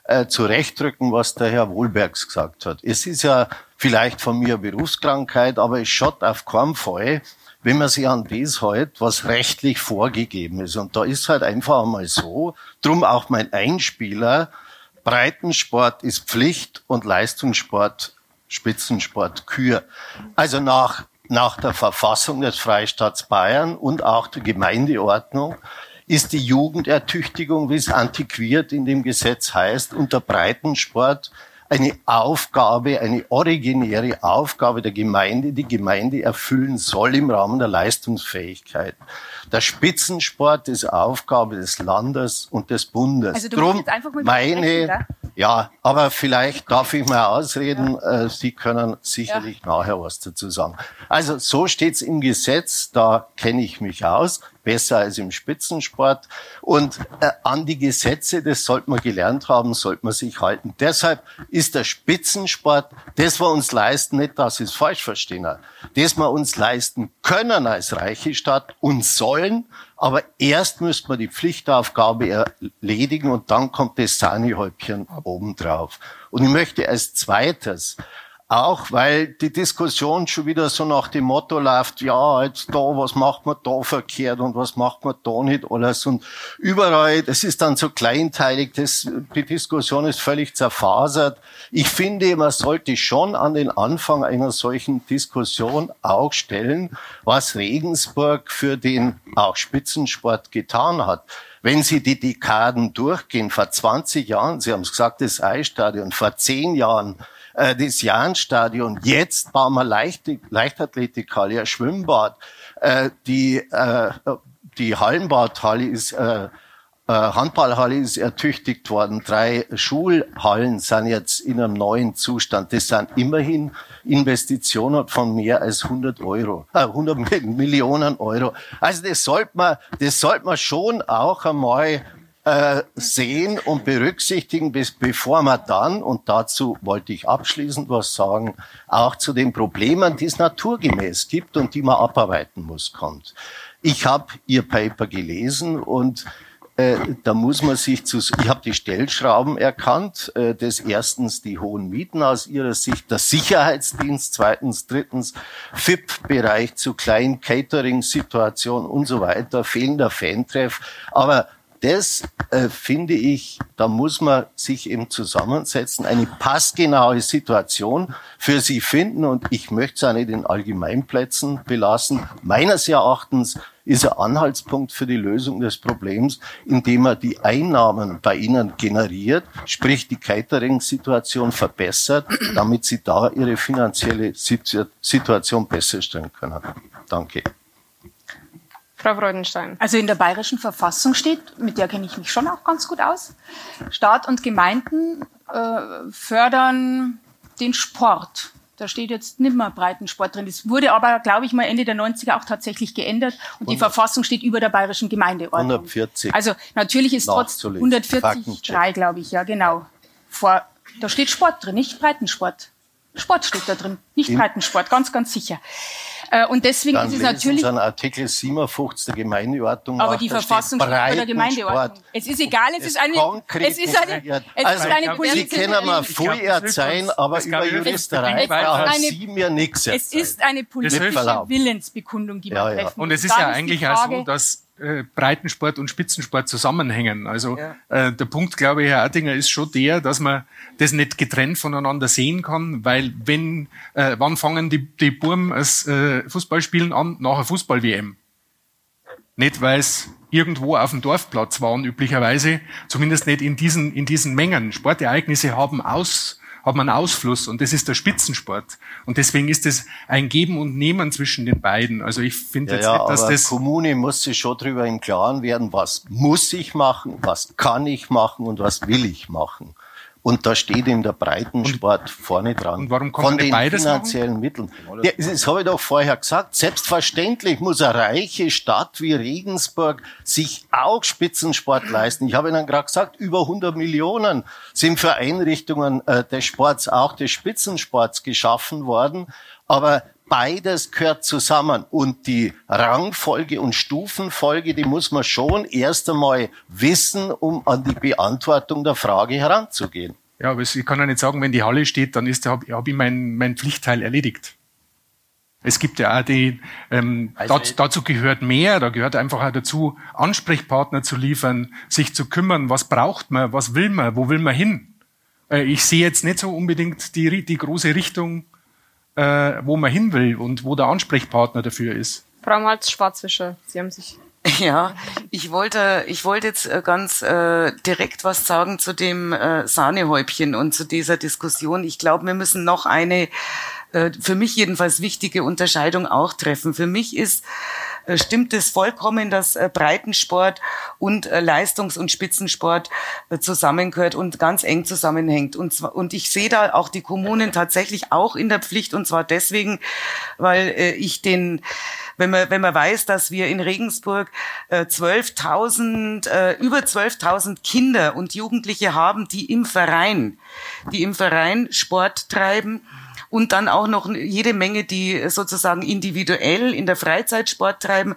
äh, zurechtrücken, was der Herr Wohlbergs gesagt hat. Es ist ja vielleicht von mir Berufskrankheit, aber es schaut auf keinen Fall, wenn man sich an das hält, was rechtlich vorgegeben ist. Und da ist halt einfach einmal so, drum auch mein Einspieler, Breitensport ist Pflicht und Leistungssport Spitzensport Kür. Also nach nach der Verfassung des Freistaats Bayern und auch der Gemeindeordnung ist die Jugendertüchtigung, wie es antiquiert in dem Gesetz heißt, unter Breitensport eine Aufgabe, eine originäre Aufgabe der Gemeinde, die Gemeinde erfüllen soll im Rahmen der Leistungsfähigkeit. Der Spitzensport ist Aufgabe des Landes und des Bundes. Also du Drum jetzt einfach mal meine, ja, aber vielleicht darf ich mal ausreden. Äh, Sie können sicherlich nachher was dazu sagen. Also so steht's im Gesetz. Da kenne ich mich aus besser als im Spitzensport. Und äh, an die Gesetze, das sollte man gelernt haben, sollte man sich halten. Deshalb ist der Spitzensport, das wir uns leisten, nicht, dass ich es falsch verstehen, das wir uns leisten können als reiche Stadt und sollen, aber erst müsste man die Pflichtaufgabe erledigen und dann kommt das Sahnehäubchen obendrauf. Und ich möchte als zweites auch weil die Diskussion schon wieder so nach dem Motto läuft, ja, jetzt da, was macht man da verkehrt und was macht man da nicht alles und überall, das ist dann so kleinteilig, das, die Diskussion ist völlig zerfasert. Ich finde, man sollte schon an den Anfang einer solchen Diskussion auch stellen, was Regensburg für den auch Spitzensport getan hat wenn Sie die Dekaden durchgehen, vor 20 Jahren, Sie haben es gesagt, das Eisstadion, vor 10 Jahren äh, das Jahnstadion. Jetzt bauen wir Leicht Leichtathletikhalle, ein Schwimmbad. Äh, die, äh, die Hallenbadhalle ist äh, äh, Handballhalle ist ertüchtigt worden. Drei Schulhallen sind jetzt in einem neuen Zustand. Das sind immerhin Investitionen von mehr als 100 Euro, äh, 100 [LAUGHS] Millionen Euro. Also das sollte man, das sollte man schon auch einmal äh, sehen und berücksichtigen, bis, bevor man dann, und dazu wollte ich abschließend was sagen, auch zu den Problemen, die es naturgemäß gibt und die man abarbeiten muss, kommt. Ich habe Ihr Paper gelesen und äh, da muss man sich zu, ich habe die Stellschrauben erkannt, äh, das erstens die hohen Mieten aus Ihrer Sicht, der Sicherheitsdienst, zweitens, drittens FIP-Bereich zu kleinen Catering-Situation und so weiter, fehlender Fantreff, aber das äh, finde ich, da muss man sich eben zusammensetzen, eine passgenaue Situation für sie finden und ich möchte es auch nicht in Allgemeinplätzen belassen. Meines Erachtens ist ein Anhaltspunkt für die Lösung des Problems, indem er die Einnahmen bei Ihnen generiert, sprich die Catering-Situation verbessert, damit Sie da Ihre finanzielle Situation besser stellen können. Danke. Frau Freudenstein. Also in der bayerischen Verfassung steht, mit der kenne ich mich schon auch ganz gut aus, Staat und Gemeinden äh, fördern den Sport. Da steht jetzt nicht mehr Breitensport drin. Das wurde aber, glaube ich, mal Ende der 90er auch tatsächlich geändert. Und die Verfassung steht über der bayerischen Gemeindeordnung. 140. Also natürlich ist trotz 140, 3, glaube ich, ja, genau. Vor, da steht Sport drin, nicht Breitensport. Sport steht da drin, nicht Breitensport, ganz, ganz sicher. Äh, und deswegen Dann ist es natürlich. Sie Artikel 57 der Gemeindeordnung. Aber die Verfassung der Gemeindeordnung. Es ist egal, es, ist eine, es ist eine, es also, ist eine politische. Sie können mal viel erzählen, aber über Juristerei brauchen Sie mir nichts. Es ist eine politische Willensbekundung, die wir ja, ja. treffen. Und es ist ja eigentlich auch so, dass äh, Breitensport und Spitzensport zusammenhängen. Also ja. äh, der Punkt, glaube ich, Herr Oettinger, ist schon der, dass man das nicht getrennt voneinander sehen kann, weil wenn, äh, wann fangen die, die Burm das äh, Fußballspielen an? Nach der Fußball-WM. Nicht, weil es irgendwo auf dem Dorfplatz waren, üblicherweise, zumindest nicht in diesen, in diesen Mengen. Sportereignisse haben aus, hat man Ausfluss und das ist der Spitzensport. Und deswegen ist es ein Geben und Nehmen zwischen den beiden. Also ich finde ja, jetzt ja, nicht, dass aber das... Kommune muss sich schon darüber im Klaren werden, was muss ich machen, was kann ich machen und was will ich machen. Und da steht ihm der Breitensport und, vorne dran. Und warum kann Von den finanziellen machen? Mitteln. Ja, das habe ich doch vorher gesagt. Selbstverständlich muss eine reiche Stadt wie Regensburg sich auch Spitzensport leisten. Ich habe Ihnen gerade gesagt, über 100 Millionen sind für Einrichtungen äh, des Sports, auch des Spitzensports geschaffen worden. Aber beides gehört zusammen. Und die Rangfolge und Stufenfolge, die muss man schon erst einmal wissen, um an die Beantwortung der Frage heranzugehen. Ja, aber ich kann ja nicht sagen, wenn die Halle steht, dann habe hab ich mein, mein Pflichtteil erledigt. Es gibt ja auch die, ähm, also dazu, dazu gehört mehr, da gehört einfach auch dazu, Ansprechpartner zu liefern, sich zu kümmern, was braucht man, was will man, wo will man hin. Äh, ich sehe jetzt nicht so unbedingt die, die große Richtung äh, wo man hin will und wo der Ansprechpartner dafür ist. Frau Malz-Schwarzwischer, Sie haben sich [LAUGHS] Ja, ich wollte, ich wollte jetzt äh, ganz äh, direkt was sagen zu dem äh, Sahnehäubchen und zu dieser Diskussion. Ich glaube, wir müssen noch eine für mich jedenfalls wichtige Unterscheidung auch treffen. Für mich ist äh, stimmt es vollkommen, dass äh, Breitensport und äh, Leistungs- und Spitzensport zusammengehört und ganz eng zusammenhängt. Und, zwar, und ich sehe da auch die Kommunen tatsächlich auch in der Pflicht und zwar deswegen, weil ich den wenn man, wenn man weiß, dass wir in Regensburg äh, 12.000, äh, über 12.000 Kinder und Jugendliche haben, die im Verein, die im Verein Sport treiben und dann auch noch jede Menge, die sozusagen individuell in der Freizeit Sport treiben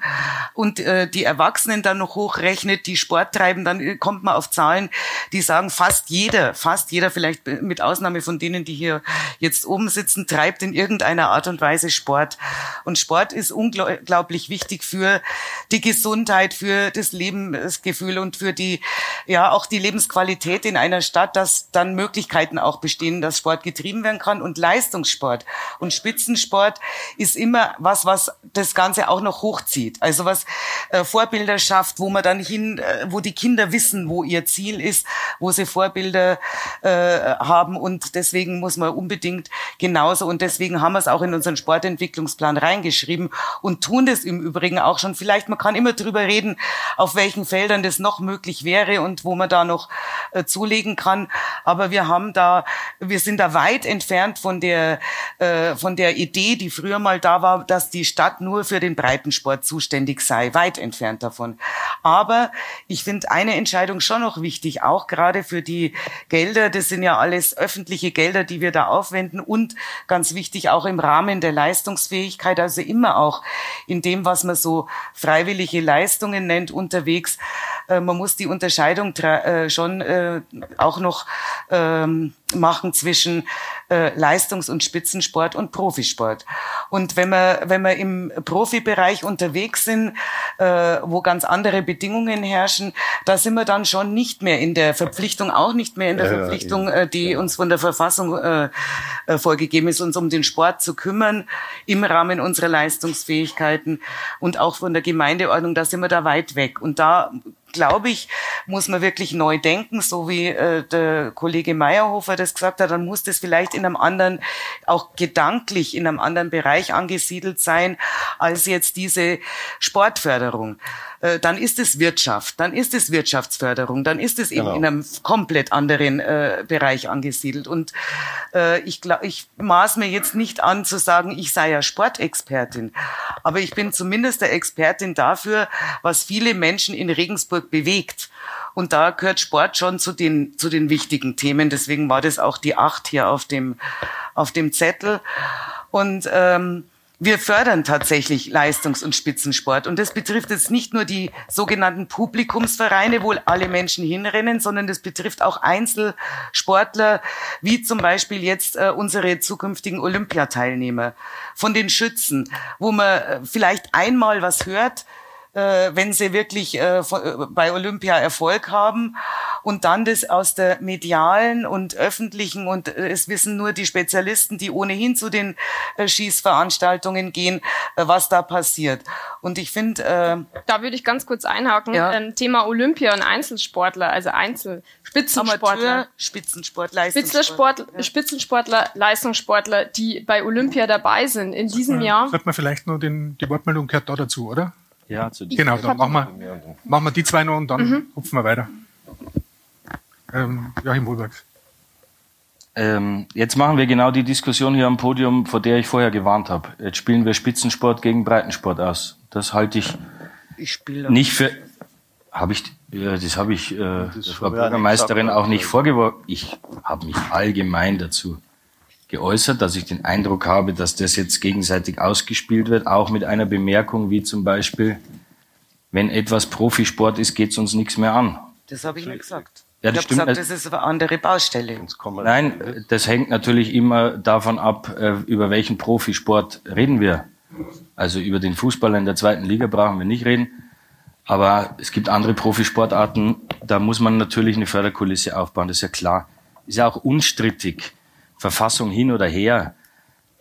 und äh, die Erwachsenen dann noch hochrechnet, die Sport treiben, dann äh, kommt man auf Zahlen, die sagen, fast jeder, fast jeder, vielleicht mit Ausnahme von denen, die hier jetzt oben sitzen, treibt in irgendeiner Art und Weise Sport. Und Sport ist unglaublich wichtig für die Gesundheit, für das Lebensgefühl und für die, ja, auch die Lebensqualität in einer Stadt, dass dann Möglichkeiten auch bestehen, dass Sport getrieben werden kann und Leistung Leistungssport. Und Spitzensport ist immer was, was das Ganze auch noch hochzieht. Also was äh, Vorbilder schafft, wo man dann hin, äh, wo die Kinder wissen, wo ihr Ziel ist, wo sie Vorbilder äh, haben. Und deswegen muss man unbedingt genauso. Und deswegen haben wir es auch in unseren Sportentwicklungsplan reingeschrieben und tun das im Übrigen auch schon. Vielleicht, man kann immer drüber reden, auf welchen Feldern das noch möglich wäre und wo man da noch äh, zulegen kann. Aber wir haben da, wir sind da weit entfernt von der äh, von der Idee, die früher mal da war, dass die Stadt nur für den Breitensport zuständig sei, weit entfernt davon. Aber ich finde eine Entscheidung schon noch wichtig, auch gerade für die Gelder. Das sind ja alles öffentliche Gelder, die wir da aufwenden und ganz wichtig auch im Rahmen der Leistungsfähigkeit, also immer auch in dem, was man so freiwillige Leistungen nennt, unterwegs. Äh, man muss die Unterscheidung äh, schon äh, auch noch ähm, machen zwischen äh, Leistungs- und Spitzensport und Profisport. Und wenn wir, wenn wir im Profibereich unterwegs sind, äh, wo ganz andere Bedingungen herrschen, da sind wir dann schon nicht mehr in der Verpflichtung, auch nicht mehr in der Verpflichtung, äh, die uns von der Verfassung äh, äh, vorgegeben ist, uns um den Sport zu kümmern im Rahmen unserer Leistungsfähigkeiten und auch von der Gemeindeordnung, da sind wir da weit weg. Und da glaube ich, muss man wirklich neu denken, so wie äh, der Kollege Meyerhofer das gesagt hat, dann muss das vielleicht in einem anderen, auch gedanklich in einem anderen Bereich angesiedelt sein, als jetzt diese Sportförderung. Äh, dann ist es Wirtschaft, dann ist es Wirtschaftsförderung, dann ist es eben genau. in einem komplett anderen äh, Bereich angesiedelt. Und äh, ich, glaub, ich maß mir jetzt nicht an zu sagen, ich sei ja Sportexpertin, aber ich bin zumindest der Expertin dafür, was viele Menschen in Regensburg bewegt. Und da gehört Sport schon zu den, zu den wichtigen Themen. Deswegen war das auch die acht hier auf dem, auf dem Zettel. Und ähm, wir fördern tatsächlich Leistungs- und Spitzensport. Und das betrifft jetzt nicht nur die sogenannten Publikumsvereine, wo alle Menschen hinrennen, sondern das betrifft auch Einzelsportler, wie zum Beispiel jetzt äh, unsere zukünftigen Olympiateilnehmer von den Schützen, wo man äh, vielleicht einmal was hört, äh, wenn sie wirklich äh, äh, bei Olympia Erfolg haben und dann das aus der medialen und öffentlichen und äh, es wissen nur die Spezialisten, die ohnehin zu den äh, Schießveranstaltungen gehen, äh, was da passiert. Und ich finde, äh, da würde ich ganz kurz einhaken. Ja. Ähm, Thema Olympia und Einzelsportler, also Einzel Spitzensportler, Amateur, Spitzensport, Leistungssport, Spitzensport, ja. Spitzensportler, Leistungssportler, die bei Olympia dabei sind in diesem Jahr. Sollte man vielleicht nur den, die Wortmeldung gehört da dazu, oder? Ja, zu Genau, dann machen wir, machen wir die zwei noch und dann mhm. hupfen wir weiter. Ähm, Joachim Wohlbergs. Ähm, jetzt machen wir genau die Diskussion hier am Podium, vor der ich vorher gewarnt habe. Jetzt spielen wir Spitzensport gegen Breitensport aus. Das halte ich, ich nicht für. Habe ich, ja, das habe ich äh, das Frau Bürgermeisterin auch nicht vorgeworfen. Ich habe mich allgemein dazu geäußert, dass ich den Eindruck habe, dass das jetzt gegenseitig ausgespielt wird, auch mit einer Bemerkung wie zum Beispiel, wenn etwas Profisport ist, geht es uns nichts mehr an. Das habe ich nicht gesagt. Ja, das ich habe gesagt, das ist eine andere Baustelle. Nein, das hängt natürlich immer davon ab, äh, über welchen Profisport reden wir. Also über den Fußballer in der zweiten Liga brauchen wir nicht reden. Aber es gibt andere Profisportarten, da muss man natürlich eine Förderkulisse aufbauen, das ist ja klar. Ist ja auch unstrittig. Verfassung hin oder her.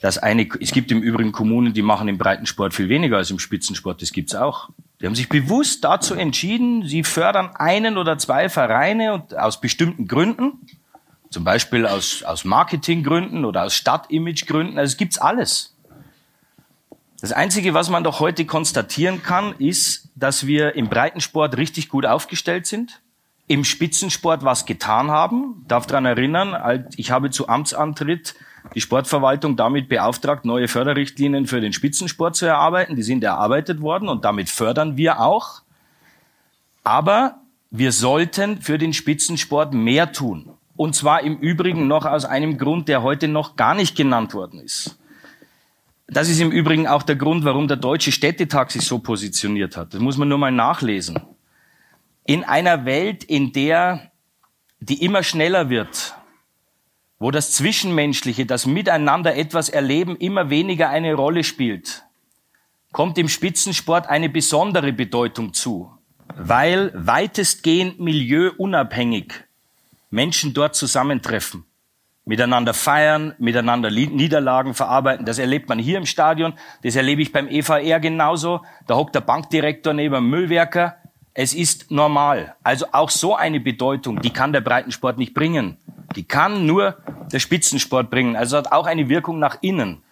dass eine, es gibt im Übrigen Kommunen, die machen im Breitensport viel weniger als im Spitzensport, das gibt's auch. Die haben sich bewusst dazu entschieden, sie fördern einen oder zwei Vereine und aus bestimmten Gründen, zum Beispiel aus, aus Marketinggründen oder aus Stadtimagegründen, also es gibt's alles. Das Einzige, was man doch heute konstatieren kann, ist, dass wir im Breitensport richtig gut aufgestellt sind, im Spitzensport was getan haben. darf daran erinnern, ich habe zu Amtsantritt die Sportverwaltung damit beauftragt, neue Förderrichtlinien für den Spitzensport zu erarbeiten. Die sind erarbeitet worden und damit fördern wir auch. Aber wir sollten für den Spitzensport mehr tun. Und zwar im Übrigen noch aus einem Grund, der heute noch gar nicht genannt worden ist. Das ist im Übrigen auch der Grund, warum der Deutsche Städtetag sich so positioniert hat. Das muss man nur mal nachlesen. In einer Welt, in der die immer schneller wird, wo das Zwischenmenschliche, das Miteinander etwas erleben, immer weniger eine Rolle spielt, kommt dem Spitzensport eine besondere Bedeutung zu, weil weitestgehend milieuunabhängig Menschen dort zusammentreffen, miteinander feiern, miteinander Niederlagen verarbeiten. Das erlebt man hier im Stadion, das erlebe ich beim EVR genauso. Da hockt der Bankdirektor neben dem Müllwerker. Es ist normal. Also auch so eine Bedeutung, die kann der Breitensport nicht bringen. Die kann nur der Spitzensport bringen. Also hat auch eine Wirkung nach innen.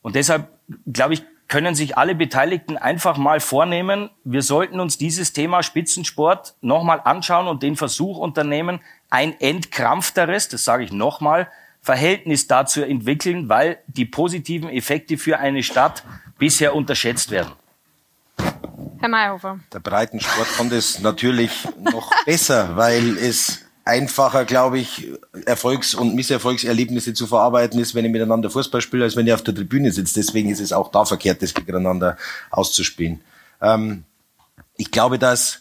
Und deshalb, glaube ich, können sich alle Beteiligten einfach mal vornehmen, wir sollten uns dieses Thema Spitzensport nochmal anschauen und den Versuch unternehmen, ein entkrampfteres, das sage ich nochmal, Verhältnis dazu entwickeln, weil die positiven Effekte für eine Stadt bisher unterschätzt werden. Herr Mayhofer. Der Breitensport kann das natürlich noch [LAUGHS] besser, weil es einfacher, glaube ich, Erfolgs- und Misserfolgserlebnisse zu verarbeiten ist, wenn ich miteinander Fußball spiele, als wenn ich auf der Tribüne sitze. Deswegen ist es auch da verkehrt, das gegeneinander auszuspielen. Ähm, ich glaube, dass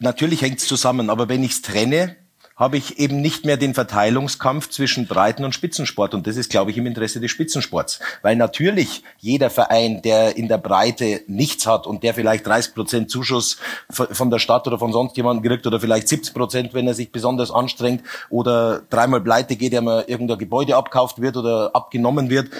natürlich hängt es zusammen, aber wenn ich es trenne, habe ich eben nicht mehr den Verteilungskampf zwischen Breiten- und Spitzensport. Und das ist, glaube ich, im Interesse des Spitzensports. Weil natürlich jeder Verein, der in der Breite nichts hat und der vielleicht 30 Prozent Zuschuss von der Stadt oder von sonst jemandem kriegt oder vielleicht 70 Prozent, wenn er sich besonders anstrengt oder dreimal pleite geht, der mal irgendein Gebäude abkauft wird oder abgenommen wird,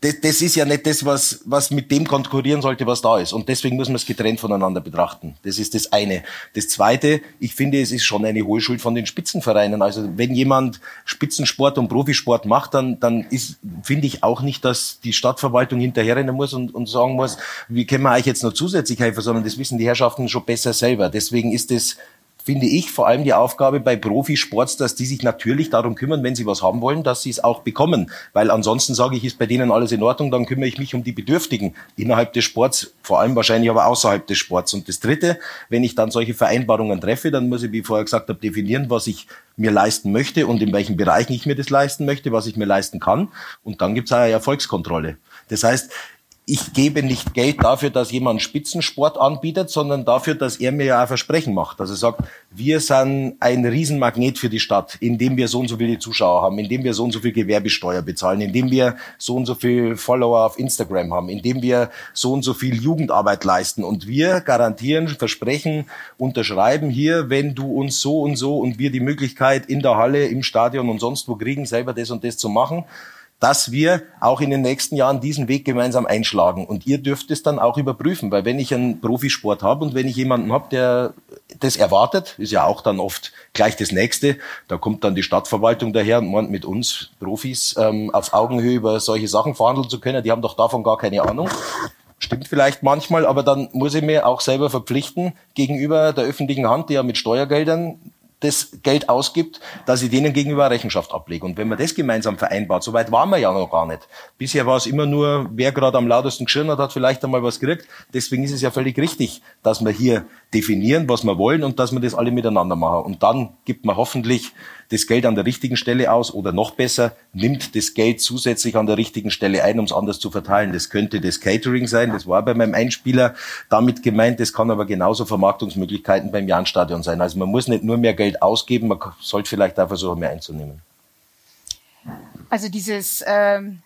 das, das ist ja nicht das, was, was mit dem konkurrieren sollte, was da ist. Und deswegen muss man es getrennt voneinander betrachten. Das ist das eine. Das zweite, ich finde, es ist schon eine Hohlschuld von den Spitzenvereinen. Also wenn jemand Spitzensport und Profisport macht, dann, dann ist, finde ich auch nicht, dass die Stadtverwaltung hinterherrennen muss und, und sagen muss, wie können wir euch jetzt noch zusätzlich helfen, sondern das wissen die Herrschaften schon besser selber. Deswegen ist es finde ich, vor allem die Aufgabe bei Profisports, dass die sich natürlich darum kümmern, wenn sie was haben wollen, dass sie es auch bekommen. Weil ansonsten sage ich, ist bei denen alles in Ordnung, dann kümmere ich mich um die Bedürftigen innerhalb des Sports, vor allem wahrscheinlich aber außerhalb des Sports. Und das Dritte, wenn ich dann solche Vereinbarungen treffe, dann muss ich, wie vorher gesagt habe, definieren, was ich mir leisten möchte und in welchen Bereichen ich mir das leisten möchte, was ich mir leisten kann. Und dann gibt es eine Erfolgskontrolle. Das heißt, ich gebe nicht Geld dafür, dass jemand Spitzensport anbietet, sondern dafür, dass er mir ja ein Versprechen macht. Also er sagt, wir sind ein Riesenmagnet für die Stadt, indem wir so und so viele Zuschauer haben, indem wir so und so viel Gewerbesteuer bezahlen, indem wir so und so viel Follower auf Instagram haben, indem wir so und so viel Jugendarbeit leisten. Und wir garantieren, versprechen, unterschreiben hier, wenn du uns so und so und wir die Möglichkeit in der Halle, im Stadion und sonst wo kriegen, selber das und das zu machen, dass wir auch in den nächsten Jahren diesen Weg gemeinsam einschlagen. Und ihr dürft es dann auch überprüfen, weil wenn ich einen Profisport habe und wenn ich jemanden habe, der das erwartet, ist ja auch dann oft gleich das Nächste, da kommt dann die Stadtverwaltung daher und meint mit uns Profis ähm, auf Augenhöhe über solche Sachen verhandeln zu können, die haben doch davon gar keine Ahnung. Stimmt vielleicht manchmal, aber dann muss ich mir auch selber verpflichten, gegenüber der öffentlichen Hand, die ja mit Steuergeldern das Geld ausgibt, dass ich denen gegenüber Rechenschaft ablege. Und wenn man das gemeinsam vereinbart, so weit waren wir ja noch gar nicht. Bisher war es immer nur, wer gerade am lautesten geschirrt hat, hat vielleicht einmal was gekriegt. Deswegen ist es ja völlig richtig, dass wir hier definieren, was wir wollen und dass wir das alle miteinander machen. Und dann gibt man hoffentlich das Geld an der richtigen Stelle aus oder noch besser, nimmt das Geld zusätzlich an der richtigen Stelle ein, um es anders zu verteilen. Das könnte das Catering sein, das war bei meinem Einspieler damit gemeint, das kann aber genauso Vermarktungsmöglichkeiten beim Jahnstadion sein. Also man muss nicht nur mehr Geld ausgeben, man sollte vielleicht auch versuchen, mehr einzunehmen. Also dieses ähm,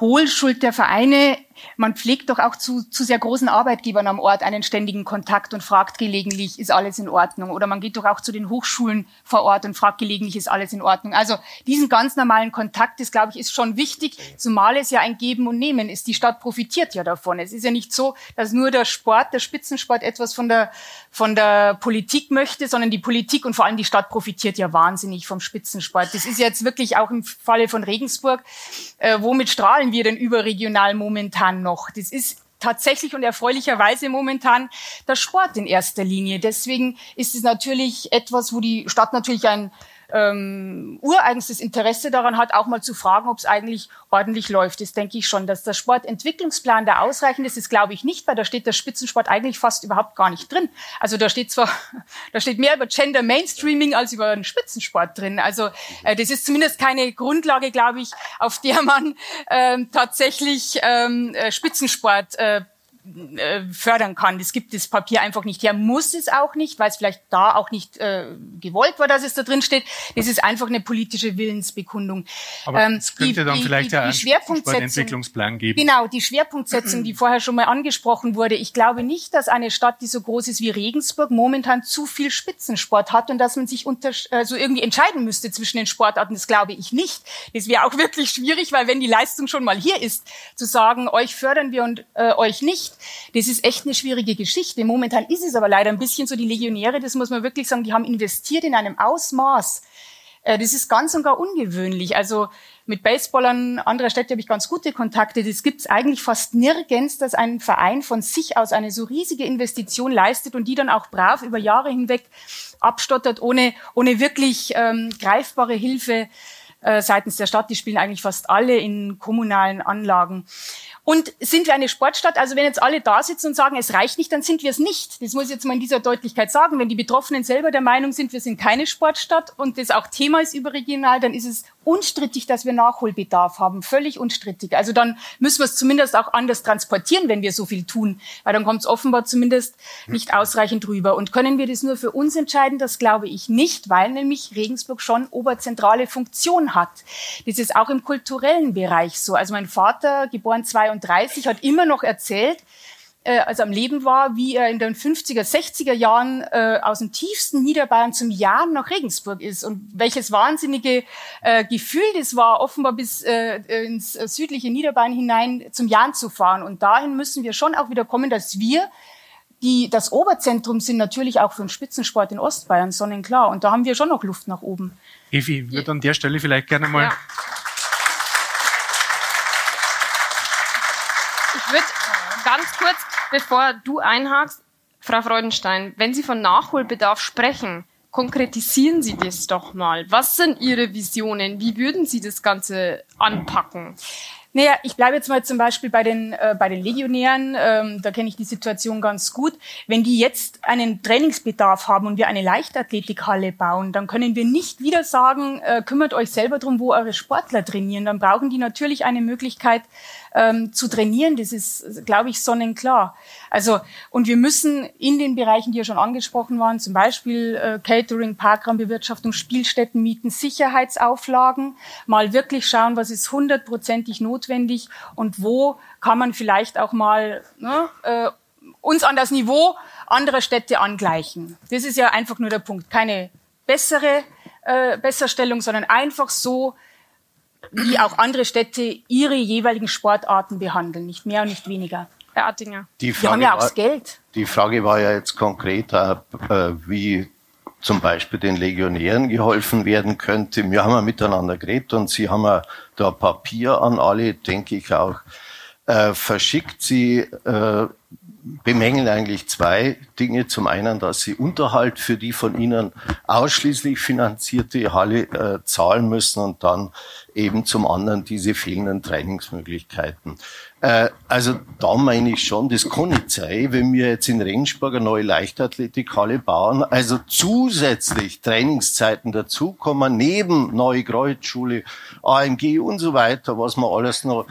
Hohlschuld der Vereine, man pflegt doch auch zu, zu sehr großen Arbeitgebern am Ort einen ständigen Kontakt und fragt gelegentlich, ist alles in Ordnung? Oder man geht doch auch zu den Hochschulen vor Ort und fragt gelegentlich, ist alles in Ordnung? Also diesen ganz normalen Kontakt, das glaube ich, ist schon wichtig, zumal es ja ein Geben und Nehmen ist. Die Stadt profitiert ja davon. Es ist ja nicht so, dass nur der Sport, der Spitzensport etwas von der, von der Politik möchte, sondern die Politik und vor allem die Stadt profitiert ja wahnsinnig vom Spitzensport. Das ist jetzt wirklich auch im Falle von Regensburg, äh, womit strahlen wir denn überregional momentan noch? Das ist tatsächlich und erfreulicherweise momentan der Sport in erster Linie. Deswegen ist es natürlich etwas, wo die Stadt natürlich ein ähm, ureigenstes Interesse daran hat, auch mal zu fragen, ob es eigentlich ordentlich läuft. Das denke ich schon. Dass der Sportentwicklungsplan da ausreichend ist, ist glaube ich nicht, weil da steht der Spitzensport eigentlich fast überhaupt gar nicht drin. Also da steht zwar, [LAUGHS] da steht mehr über Gender Mainstreaming als über den Spitzensport drin. Also äh, das ist zumindest keine Grundlage, glaube ich, auf der man ähm, tatsächlich ähm, äh, Spitzensport äh, äh, fördern kann. Das gibt das Papier einfach nicht her, muss es auch nicht, weil es vielleicht da auch nicht äh, gewollt war, dass es da drin steht. Das ist einfach eine politische Willensbekundung. Aber ähm, es könnte die, dann vielleicht die, die, die ja einen Entwicklungsplan geben. Genau, die Schwerpunktsetzung, die [CLEARS THROAT] vorher schon mal angesprochen wurde. Ich glaube nicht, dass eine Stadt, die so groß ist wie Regensburg, momentan zu viel Spitzensport hat und dass man sich unter, also irgendwie entscheiden müsste zwischen den Sportarten. Das glaube ich nicht. Das wäre auch [LAUGHS] wirklich schwierig, weil wenn die Leistung schon mal hier ist, zu sagen, euch fördern wir und äh, euch nicht, das ist echt eine schwierige Geschichte. Momentan ist es aber leider ein bisschen so, die Legionäre, das muss man wirklich sagen, die haben investiert in einem Ausmaß. Äh, das ist ganz und gar ungewöhnlich. Also mit Baseballern anderer Städte habe ich ganz gute Kontakte. Das gibt es eigentlich fast nirgends, dass ein Verein von sich aus eine so riesige Investition leistet und die dann auch brav über Jahre hinweg abstottert, ohne, ohne wirklich ähm, greifbare Hilfe äh, seitens der Stadt. Die spielen eigentlich fast alle in kommunalen Anlagen. Und sind wir eine Sportstadt? Also wenn jetzt alle da sitzen und sagen, es reicht nicht, dann sind wir es nicht. Das muss ich jetzt mal in dieser Deutlichkeit sagen. Wenn die Betroffenen selber der Meinung sind, wir sind keine Sportstadt und das auch Thema ist überregional, dann ist es unstrittig, dass wir Nachholbedarf haben. Völlig unstrittig. Also dann müssen wir es zumindest auch anders transportieren, wenn wir so viel tun. Weil dann kommt es offenbar zumindest nicht ausreichend rüber. Und können wir das nur für uns entscheiden? Das glaube ich nicht, weil nämlich Regensburg schon oberzentrale Funktion hat. Das ist auch im kulturellen Bereich so. Also mein Vater, geboren 22, 32 hat immer noch erzählt, äh, als er am Leben war, wie er in den 50er, 60er Jahren äh, aus dem tiefsten Niederbayern zum Jahr nach Regensburg ist und welches wahnsinnige äh, Gefühl das war, offenbar bis äh, ins südliche Niederbayern hinein zum Jahren zu fahren. Und dahin müssen wir schon auch wieder kommen, dass wir die, das Oberzentrum sind natürlich auch für den Spitzensport in Ostbayern, sonnenklar. Und da haben wir schon noch Luft nach oben. Evi, würde an der Stelle vielleicht gerne mal ja. würde ganz kurz, bevor du einhakst, Frau Freudenstein, wenn Sie von Nachholbedarf sprechen, konkretisieren Sie das doch mal. Was sind Ihre Visionen? Wie würden Sie das Ganze anpacken? Naja, ich bleibe jetzt mal zum Beispiel bei den, äh, bei den Legionären, ähm, da kenne ich die Situation ganz gut. Wenn die jetzt einen Trainingsbedarf haben und wir eine Leichtathletikhalle bauen, dann können wir nicht wieder sagen, äh, kümmert euch selber drum, wo eure Sportler trainieren. Dann brauchen die natürlich eine Möglichkeit, ähm, zu trainieren. Das ist, glaube ich, sonnenklar. Also, und wir müssen in den Bereichen, die ja schon angesprochen waren, zum Beispiel äh, Catering, Parkraumbewirtschaftung, Spielstätten mieten, Sicherheitsauflagen, mal wirklich schauen, was ist hundertprozentig notwendig und wo kann man vielleicht auch mal ne, äh, uns an das Niveau anderer Städte angleichen. Das ist ja einfach nur der Punkt. Keine bessere äh, Besserstellung, sondern einfach so, wie auch andere Städte ihre jeweiligen Sportarten behandeln, nicht mehr und nicht weniger. Herr Attinger. Die Frage haben ja auch das Geld. Die Frage war ja jetzt konkret, äh, wie zum Beispiel den Legionären geholfen werden könnte. Wir haben ja miteinander geredet und Sie haben ja da Papier an alle, denke ich auch, äh, verschickt. Sie äh, bemängeln eigentlich zwei Dinge. Zum einen, dass sie Unterhalt für die von ihnen ausschließlich finanzierte Halle äh, zahlen müssen und dann eben zum anderen diese fehlenden Trainingsmöglichkeiten. Äh, also da meine ich schon, das kann nicht sein, wenn wir jetzt in Regensburg eine neue Leichtathletikhalle bauen, also zusätzlich Trainingszeiten dazukommen, neben Neue Kreuzschule, AMG und so weiter, was man alles noch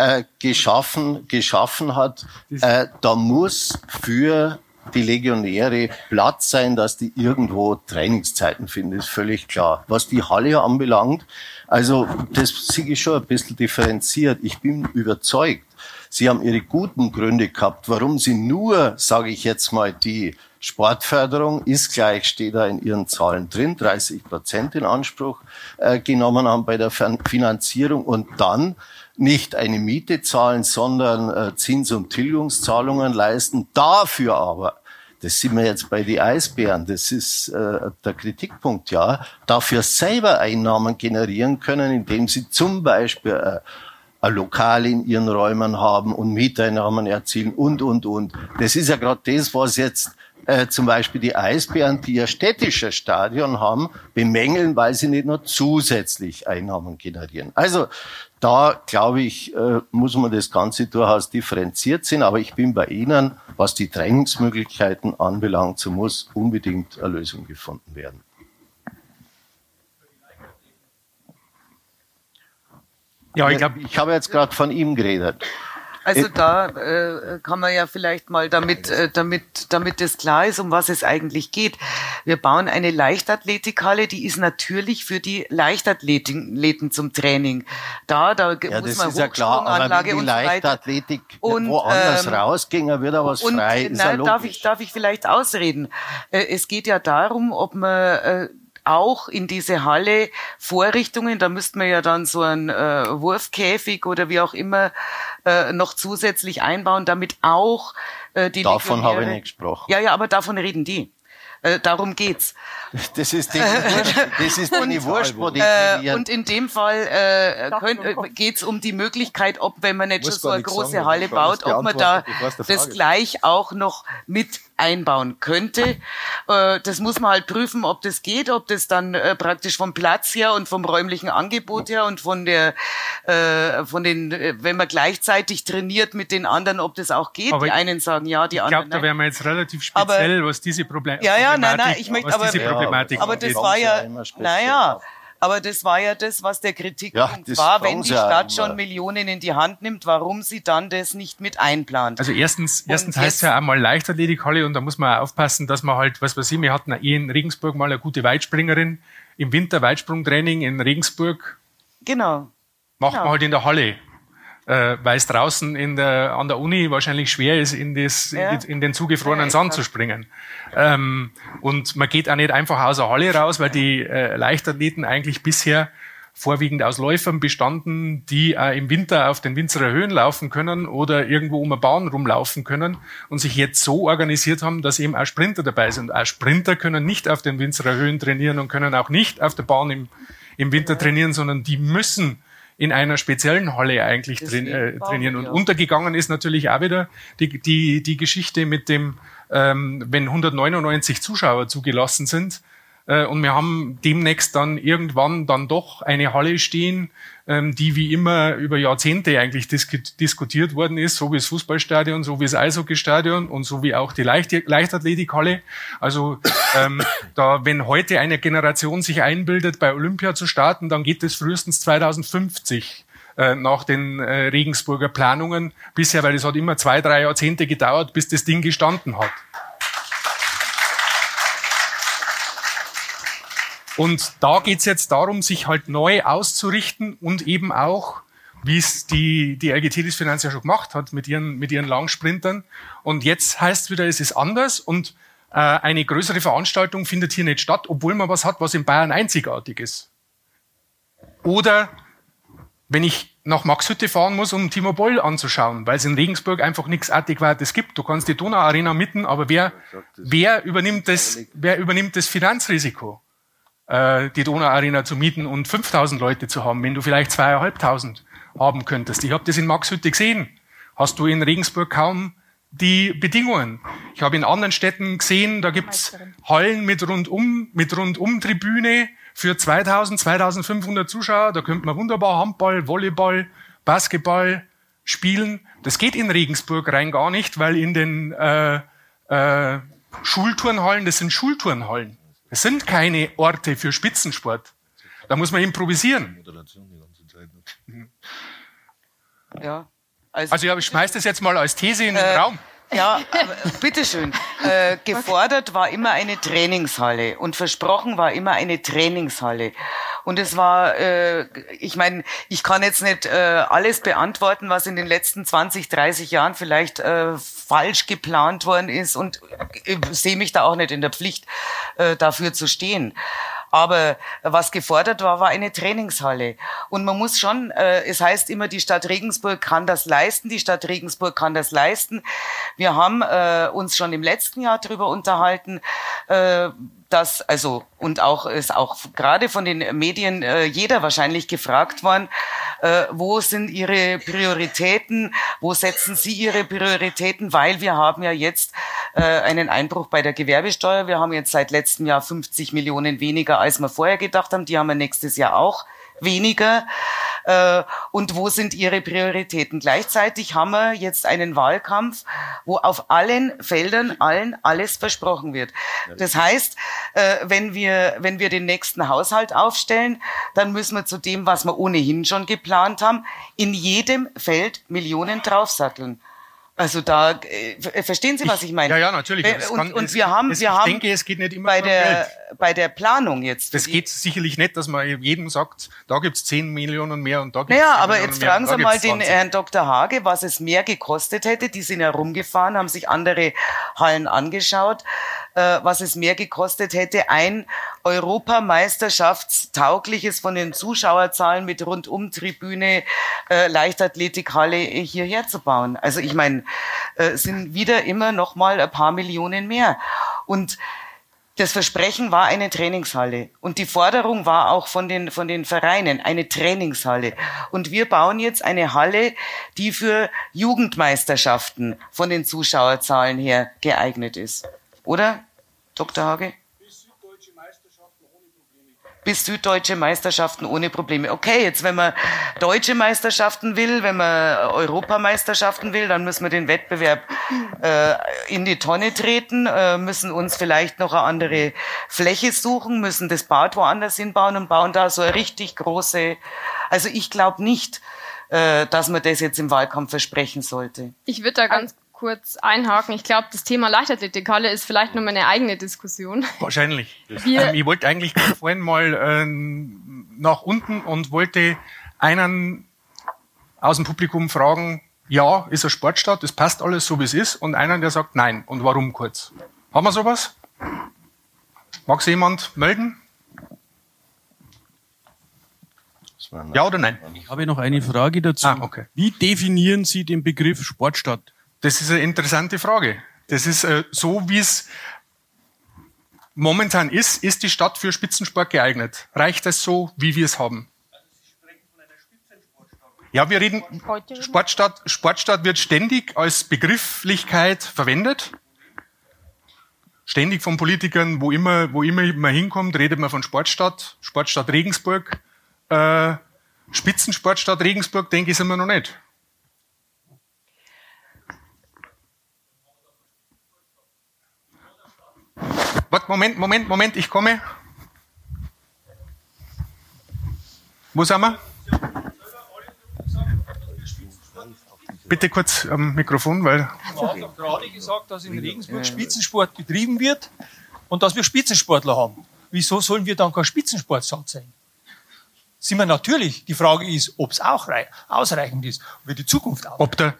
äh, geschaffen, geschaffen hat, äh, da muss für die Legionäre Platz sein, dass die irgendwo Trainingszeiten finden, ist völlig klar. Was die Halle anbelangt, also das sehe ich schon ein bisschen differenziert. Ich bin überzeugt, Sie haben Ihre guten Gründe gehabt, warum Sie nur, sage ich jetzt mal, die Sportförderung ist gleich, steht da in Ihren Zahlen drin, 30 Prozent in Anspruch äh, genommen haben bei der Finanzierung und dann nicht eine Miete zahlen, sondern äh, Zins- und Tilgungszahlungen leisten. Dafür aber das sind wir jetzt bei die Eisbären, das ist äh, der Kritikpunkt, ja, dafür selber Einnahmen generieren können, indem sie zum Beispiel äh, ein Lokal in ihren Räumen haben und Mieteinnahmen erzielen und, und, und. Das ist ja gerade das, was jetzt äh, zum Beispiel die Eisbären, die ihr städtisches Stadion haben, bemängeln, weil sie nicht nur zusätzlich Einnahmen generieren. Also da, glaube ich, äh, muss man das Ganze durchaus differenziert sehen. Aber ich bin bei Ihnen, was die Trainingsmöglichkeiten anbelangt, so muss unbedingt eine Lösung gefunden werden. Ja, ich glaube, ich habe jetzt gerade von ihm geredet. Also da äh, kann man ja vielleicht mal, damit, äh, damit, damit es klar ist, um was es eigentlich geht. Wir bauen eine Leichtathletikhalle, die ist natürlich für die Leichtathleten zum Training. Da, da ja, muss man ja klar, aber wenn die Leichtathletik und, woanders ähm, rausging, wird er was und, frei. Ist nein, darf ich, darf ich vielleicht ausreden? Äh, es geht ja darum, ob man äh, auch in diese Halle Vorrichtungen, da müsste man ja dann so einen äh, Wurfkäfig oder wie auch immer äh, noch zusätzlich einbauen, damit auch äh, die Davon habe ich nicht gesprochen. Ja, ja, aber davon reden die. Äh, darum geht's. Das ist die das ist die Wurst, [LAUGHS] wo die äh, Und in dem Fall äh, könnt, äh, geht's um die Möglichkeit, ob, wenn man jetzt schon so eine große sagen, Halle baut, ob man da das gleich auch noch mit einbauen könnte. Äh, das muss man halt prüfen, ob das geht, ob das dann äh, praktisch vom Platz her und vom räumlichen Angebot her und von der, äh, von den, wenn man gleichzeitig trainiert mit den anderen, ob das auch geht. Aber die einen sagen ja, die anderen. Ich glaube, da wären wir jetzt relativ speziell, aber, was diese Probleme. Ja, ja, nein, nein, ich möchte aber, Problematik aber das war ja, naja, aber das war ja das, was der Kritikpunkt ja, war, wenn die Stadt schon Millionen in die Hand nimmt, warum sie dann das nicht mit einplant. Also erstens, erstens heißt es ja einmal Leichtathletikhalle und da muss man aufpassen, dass man halt, was weiß ich, wir hatten eh in Regensburg mal eine gute Weitspringerin, im Winter Weitsprungtraining in Regensburg. Genau. Macht genau. man halt in der Halle äh, weil es draußen in der, an der Uni wahrscheinlich schwer ist, in, das, ja. in, den zugefrorenen ja, Sand zu springen. Ähm, und man geht auch nicht einfach aus der Halle raus, weil die äh, Leichtathleten eigentlich bisher vorwiegend aus Läufern bestanden, die äh, im Winter auf den Winzerer Höhen laufen können oder irgendwo um eine Bahn rumlaufen können und sich jetzt so organisiert haben, dass eben auch Sprinter dabei sind. Auch Sprinter können nicht auf den Winzerer Höhen trainieren und können auch nicht auf der Bahn im, im Winter trainieren, sondern die müssen in einer speziellen Halle eigentlich drin, äh, trainieren. Und untergegangen ist natürlich auch wieder die, die, die Geschichte mit dem, ähm, wenn 199 Zuschauer zugelassen sind, äh, und wir haben demnächst dann irgendwann dann doch eine Halle stehen, die wie immer über Jahrzehnte eigentlich diskutiert worden ist, so wie das Fußballstadion, so wie das Eishockeystadion und so wie auch die Leicht Leichtathletikhalle. Also ähm, [LAUGHS] da, wenn heute eine Generation sich einbildet, bei Olympia zu starten, dann geht es frühestens 2050 äh, nach den äh, Regensburger Planungen bisher, weil es hat immer zwei, drei Jahrzehnte gedauert, bis das Ding gestanden hat. Und da geht's jetzt darum, sich halt neu auszurichten und eben auch, wie es die, die LGT Finanz ja schon gemacht hat mit ihren, mit ihren Langsprintern. Und jetzt heißt wieder, es ist anders und äh, eine größere Veranstaltung findet hier nicht statt, obwohl man was hat, was in Bayern einzigartig ist. Oder wenn ich nach Maxhütte fahren muss, um Timo Boll anzuschauen, weil es in Regensburg einfach nichts Adäquates gibt. Du kannst die Donauarena mitten, aber wer, wer übernimmt das, wer übernimmt das Finanzrisiko? Äh, die Donauarena zu mieten und 5000 Leute zu haben, wenn du vielleicht zweieinhalbtausend haben könntest. Ich habe das in Maxhütte gesehen. Hast du in Regensburg kaum die Bedingungen. Ich habe in anderen Städten gesehen, da gibt's Hallen mit rundum, mit rundum Tribüne für 2000, 2500 Zuschauer. Da könnte man wunderbar Handball, Volleyball, Basketball spielen. Das geht in Regensburg rein gar nicht, weil in den äh, äh, Schulturnhallen, das sind Schulturnhallen. Es sind keine Orte für Spitzensport. Da muss man improvisieren. [LAUGHS] Ja. Also, also ja, ich schmeiß das jetzt mal als These in den äh, Raum. Ja, bitteschön. Äh, gefordert war immer eine Trainingshalle und versprochen war immer eine Trainingshalle. Und es war, äh, ich meine, ich kann jetzt nicht äh, alles beantworten, was in den letzten 20, 30 Jahren vielleicht äh, falsch geplant worden ist und äh, sehe mich da auch nicht in der Pflicht, äh, dafür zu stehen. Aber was gefordert war, war eine Trainingshalle. Und man muss schon, äh, es heißt immer, die Stadt Regensburg kann das leisten, die Stadt Regensburg kann das leisten. Wir haben äh, uns schon im letzten Jahr darüber unterhalten, äh, dass, also, und auch ist auch gerade von den Medien äh, jeder wahrscheinlich gefragt worden, äh, wo sind Ihre Prioritäten, wo setzen Sie Ihre Prioritäten, weil wir haben ja jetzt äh, einen Einbruch bei der Gewerbesteuer. Wir haben jetzt seit letztem Jahr 50 Millionen weniger, als wir vorher gedacht haben. Die haben wir nächstes Jahr auch weniger äh, und wo sind ihre Prioritäten. Gleichzeitig haben wir jetzt einen Wahlkampf, wo auf allen Feldern allen alles versprochen wird. Das heißt, äh, wenn wir wenn wir den nächsten Haushalt aufstellen, dann müssen wir zu dem, was wir ohnehin schon geplant haben, in jedem Feld Millionen draufsatteln. Also da äh, verstehen Sie, was ich, ich meine? Ja, ja, natürlich. Und, kann, und wir haben, es, wir haben, ich denke, es geht nicht immer bei der Geld. Bei der Planung jetzt. Das geht sicherlich nicht, dass man jedem sagt, da gibt's 10 Millionen mehr und da gibt's Naja, aber jetzt fragen Sie mal den Herrn Dr. Hage, was es mehr gekostet hätte. Die sind herumgefahren, haben sich andere Hallen angeschaut, äh, was es mehr gekostet hätte, ein Europameisterschaftstaugliches von den Zuschauerzahlen mit Rundumtribüne, äh, Leichtathletikhalle hierher zu bauen. Also ich meine, äh, sind wieder immer noch mal ein paar Millionen mehr. Und das Versprechen war eine Trainingshalle und die Forderung war auch von den, von den Vereinen eine Trainingshalle. Und wir bauen jetzt eine Halle, die für Jugendmeisterschaften von den Zuschauerzahlen her geeignet ist. Oder, Dr. Hage? Bis süddeutsche Meisterschaften ohne Probleme. Okay, jetzt wenn man deutsche Meisterschaften will, wenn man Europameisterschaften will, dann müssen wir den Wettbewerb äh, in die Tonne treten, äh, müssen uns vielleicht noch eine andere Fläche suchen, müssen das Bad woanders hinbauen und bauen da so eine richtig große. Also ich glaube nicht, äh, dass man das jetzt im Wahlkampf versprechen sollte. Ich würde da ganz kurz einhaken. Ich glaube, das Thema Leichtathletikhalle ist vielleicht nur eine eigene Diskussion. Wahrscheinlich. Ähm, ich wollte eigentlich vorhin mal äh, nach unten und wollte einen aus dem Publikum fragen, ja, ist eine Sportstadt, es passt alles so, wie es ist, und einen, der sagt nein. Und warum kurz? Haben wir sowas? Mag sich jemand melden? Ja oder nein? Ich habe noch eine Frage dazu. Ah, okay. Wie definieren Sie den Begriff Sportstadt? Das ist eine interessante Frage. Das ist äh, so, wie es momentan ist, ist die Stadt für Spitzensport geeignet. Reicht es so, wie wir es haben? Ja, wir reden, Sportstadt, Sportstadt wird ständig als Begrifflichkeit verwendet. Ständig von Politikern, wo immer, wo immer man hinkommt, redet man von Sportstadt, Sportstadt Regensburg. Äh, Spitzensportstadt Regensburg, denke ich, sind wir noch nicht. Warte, Moment, Moment, Moment, ich komme. Wo sind wir? Bitte kurz am Mikrofon, weil. Ich habe gerade gesagt, dass in Regensburg Spitzensport betrieben wird und dass wir Spitzensportler haben. Wieso sollen wir dann kein Spitzensportstadt sein? Sind wir natürlich. Die Frage ist, ob es auch ausreichend ist, ob wir die Zukunft auch. Ob der,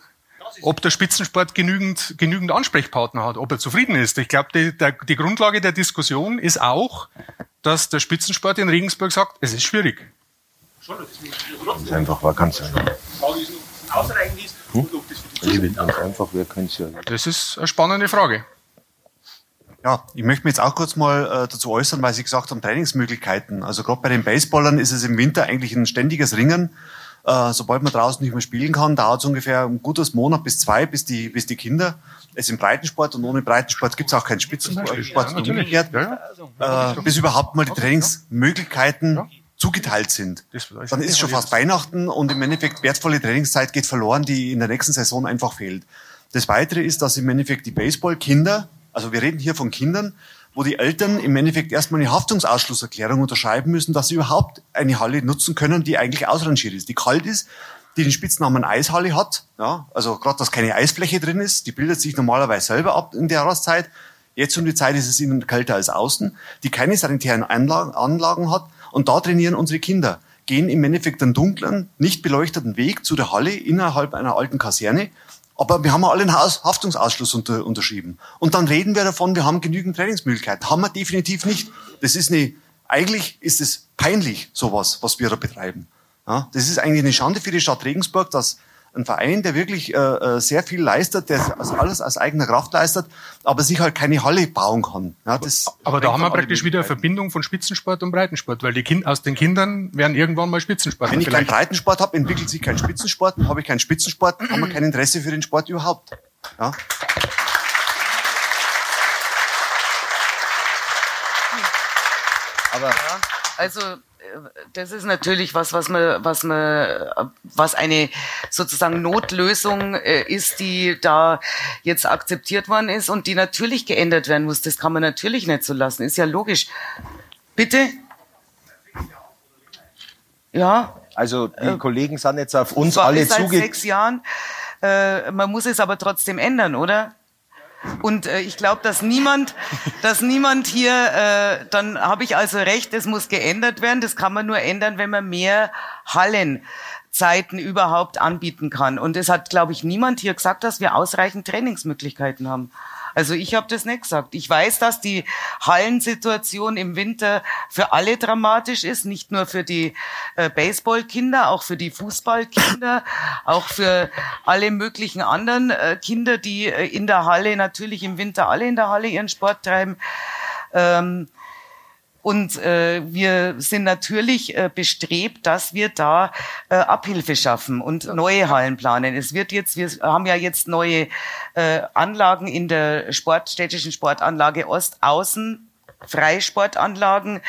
ob der Spitzensport genügend, genügend Ansprechpartner hat, ob er zufrieden ist. Ich glaube, die, der, die Grundlage der Diskussion ist auch, dass der Spitzensport in Regensburg sagt, es ist schwierig. Schon, das ist einfach ist hm? das für die Ganz einfach, wer könnte es ja. Das ist eine spannende Frage. Ja, ich möchte mich jetzt auch kurz mal äh, dazu äußern, weil Sie gesagt haben, Trainingsmöglichkeiten. Also gerade bei den Baseballern ist es im Winter eigentlich ein ständiges Ringen. Äh, sobald man draußen nicht mehr spielen kann, dauert es ungefähr ein gutes Monat bis zwei, bis die, bis die Kinder es im Breitensport und ohne Breitensport gibt es auch keinen Spitzensport ja, umgekehrt, ja. Äh, bis überhaupt mal die Trainingsmöglichkeiten ja. zugeteilt sind. Dann ist schon fast Weihnachten und im Endeffekt wertvolle Trainingszeit geht verloren, die in der nächsten Saison einfach fehlt. Das Weitere ist, dass im Endeffekt die Baseballkinder, also wir reden hier von Kindern, wo die Eltern im Endeffekt erstmal eine Haftungsausschlusserklärung unterschreiben müssen, dass sie überhaupt eine Halle nutzen können, die eigentlich ausrangiert ist, die kalt ist, die den Spitznamen Eishalle hat. Ja, also gerade, dass keine Eisfläche drin ist, die bildet sich normalerweise selber ab in der Jahreszeit. Jetzt um die Zeit ist es innen kälter als außen, die keine sanitären Anlagen, hat. Und da trainieren unsere Kinder, gehen im Endeffekt einen dunklen, nicht beleuchteten Weg zu der Halle innerhalb einer alten Kaserne. Aber wir haben alle einen Haftungsausschluss unter, unterschrieben. Und dann reden wir davon, wir haben genügend Trainingsmöglichkeiten. Haben wir definitiv nicht. Das ist eine, eigentlich ist es peinlich, sowas, was wir da betreiben. Ja, das ist eigentlich eine Schande für die Stadt Regensburg, dass ein Verein, der wirklich äh, äh, sehr viel leistet, der also alles aus eigener Kraft leistet, aber sich halt keine Halle bauen kann. Ja, das aber da haben wir praktisch wieder eine Verbindung von Spitzensport und Breitensport, weil die kind, aus den Kindern werden irgendwann mal Spitzensport. Wenn ich keinen Breitensport habe, entwickelt sich kein Spitzensport. Habe ich keinen Spitzensport, haben wir kein Interesse für den Sport überhaupt. Ja. Aber ja, also das ist natürlich was, was man, was man, was eine sozusagen Notlösung äh, ist, die da jetzt akzeptiert worden ist und die natürlich geändert werden muss. Das kann man natürlich nicht so lassen. Ist ja logisch. Bitte? Ja. Also die äh, Kollegen sind jetzt auf uns alle zugegangen. Seit sechs Jahren. Äh, man muss es aber trotzdem ändern, oder? Und äh, ich glaube, dass niemand, dass niemand hier, äh, dann habe ich also recht, es muss geändert werden. Das kann man nur ändern, wenn man mehr Hallenzeiten überhaupt anbieten kann. Und es hat, glaube ich, niemand hier gesagt, dass wir ausreichend Trainingsmöglichkeiten haben. Also ich habe das nicht gesagt. Ich weiß, dass die Hallensituation im Winter für alle dramatisch ist, nicht nur für die äh, Baseballkinder, auch für die Fußballkinder, [LAUGHS] auch für alle möglichen anderen äh, Kinder, die äh, in der Halle natürlich im Winter alle in der Halle ihren Sport treiben. Ähm, und äh, wir sind natürlich äh, bestrebt, dass wir da äh, Abhilfe schaffen und neue Hallen planen. Es wird jetzt, wir haben ja jetzt neue äh, Anlagen in der Sportstädtischen Sportanlage Ost außen Freisportanlagen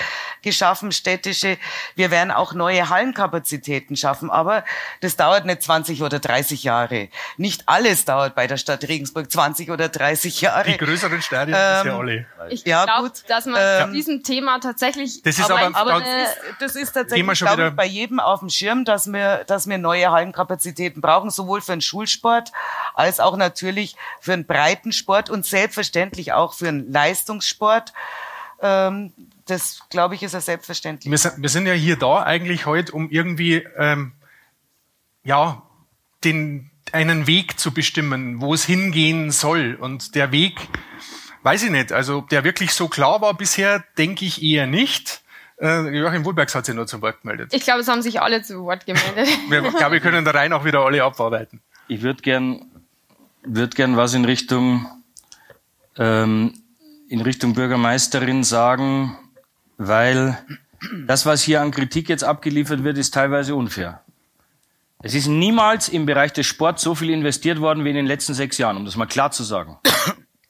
geschaffen, städtische. Wir werden auch neue Hallenkapazitäten schaffen, aber das dauert nicht 20 oder 30 Jahre. Nicht alles dauert bei der Stadt Regensburg 20 oder 30 Jahre. Die größeren Stadien ähm, ist ja alle. Ich ja, glaube, dass man ähm, zu diesem Thema tatsächlich. Das ist aber, aber, aber das, ist, das ist tatsächlich glaube ich, bei jedem auf dem Schirm, dass wir, dass wir neue Hallenkapazitäten brauchen, sowohl für den Schulsport als auch natürlich für den Breitensport und selbstverständlich auch für den Leistungssport. Ähm, das, glaube ich, ist ja selbstverständlich. Wir sind, wir sind ja hier da eigentlich heute, um irgendwie ähm, ja den einen Weg zu bestimmen, wo es hingehen soll. Und der Weg, weiß ich nicht, also ob der wirklich so klar war bisher, denke ich eher nicht. Äh, Joachim Wohlbergs hat sich nur zum Wort gemeldet. Ich glaube, es haben sich alle zu Wort gemeldet. [LAUGHS] ich glaube, wir können da rein auch wieder alle abarbeiten. Ich würde gern, würd gern was in Richtung ähm, in Richtung Bürgermeisterin sagen, weil das, was hier an Kritik jetzt abgeliefert wird, ist teilweise unfair. Es ist niemals im Bereich des Sports so viel investiert worden wie in den letzten sechs Jahren, um das mal klar zu sagen.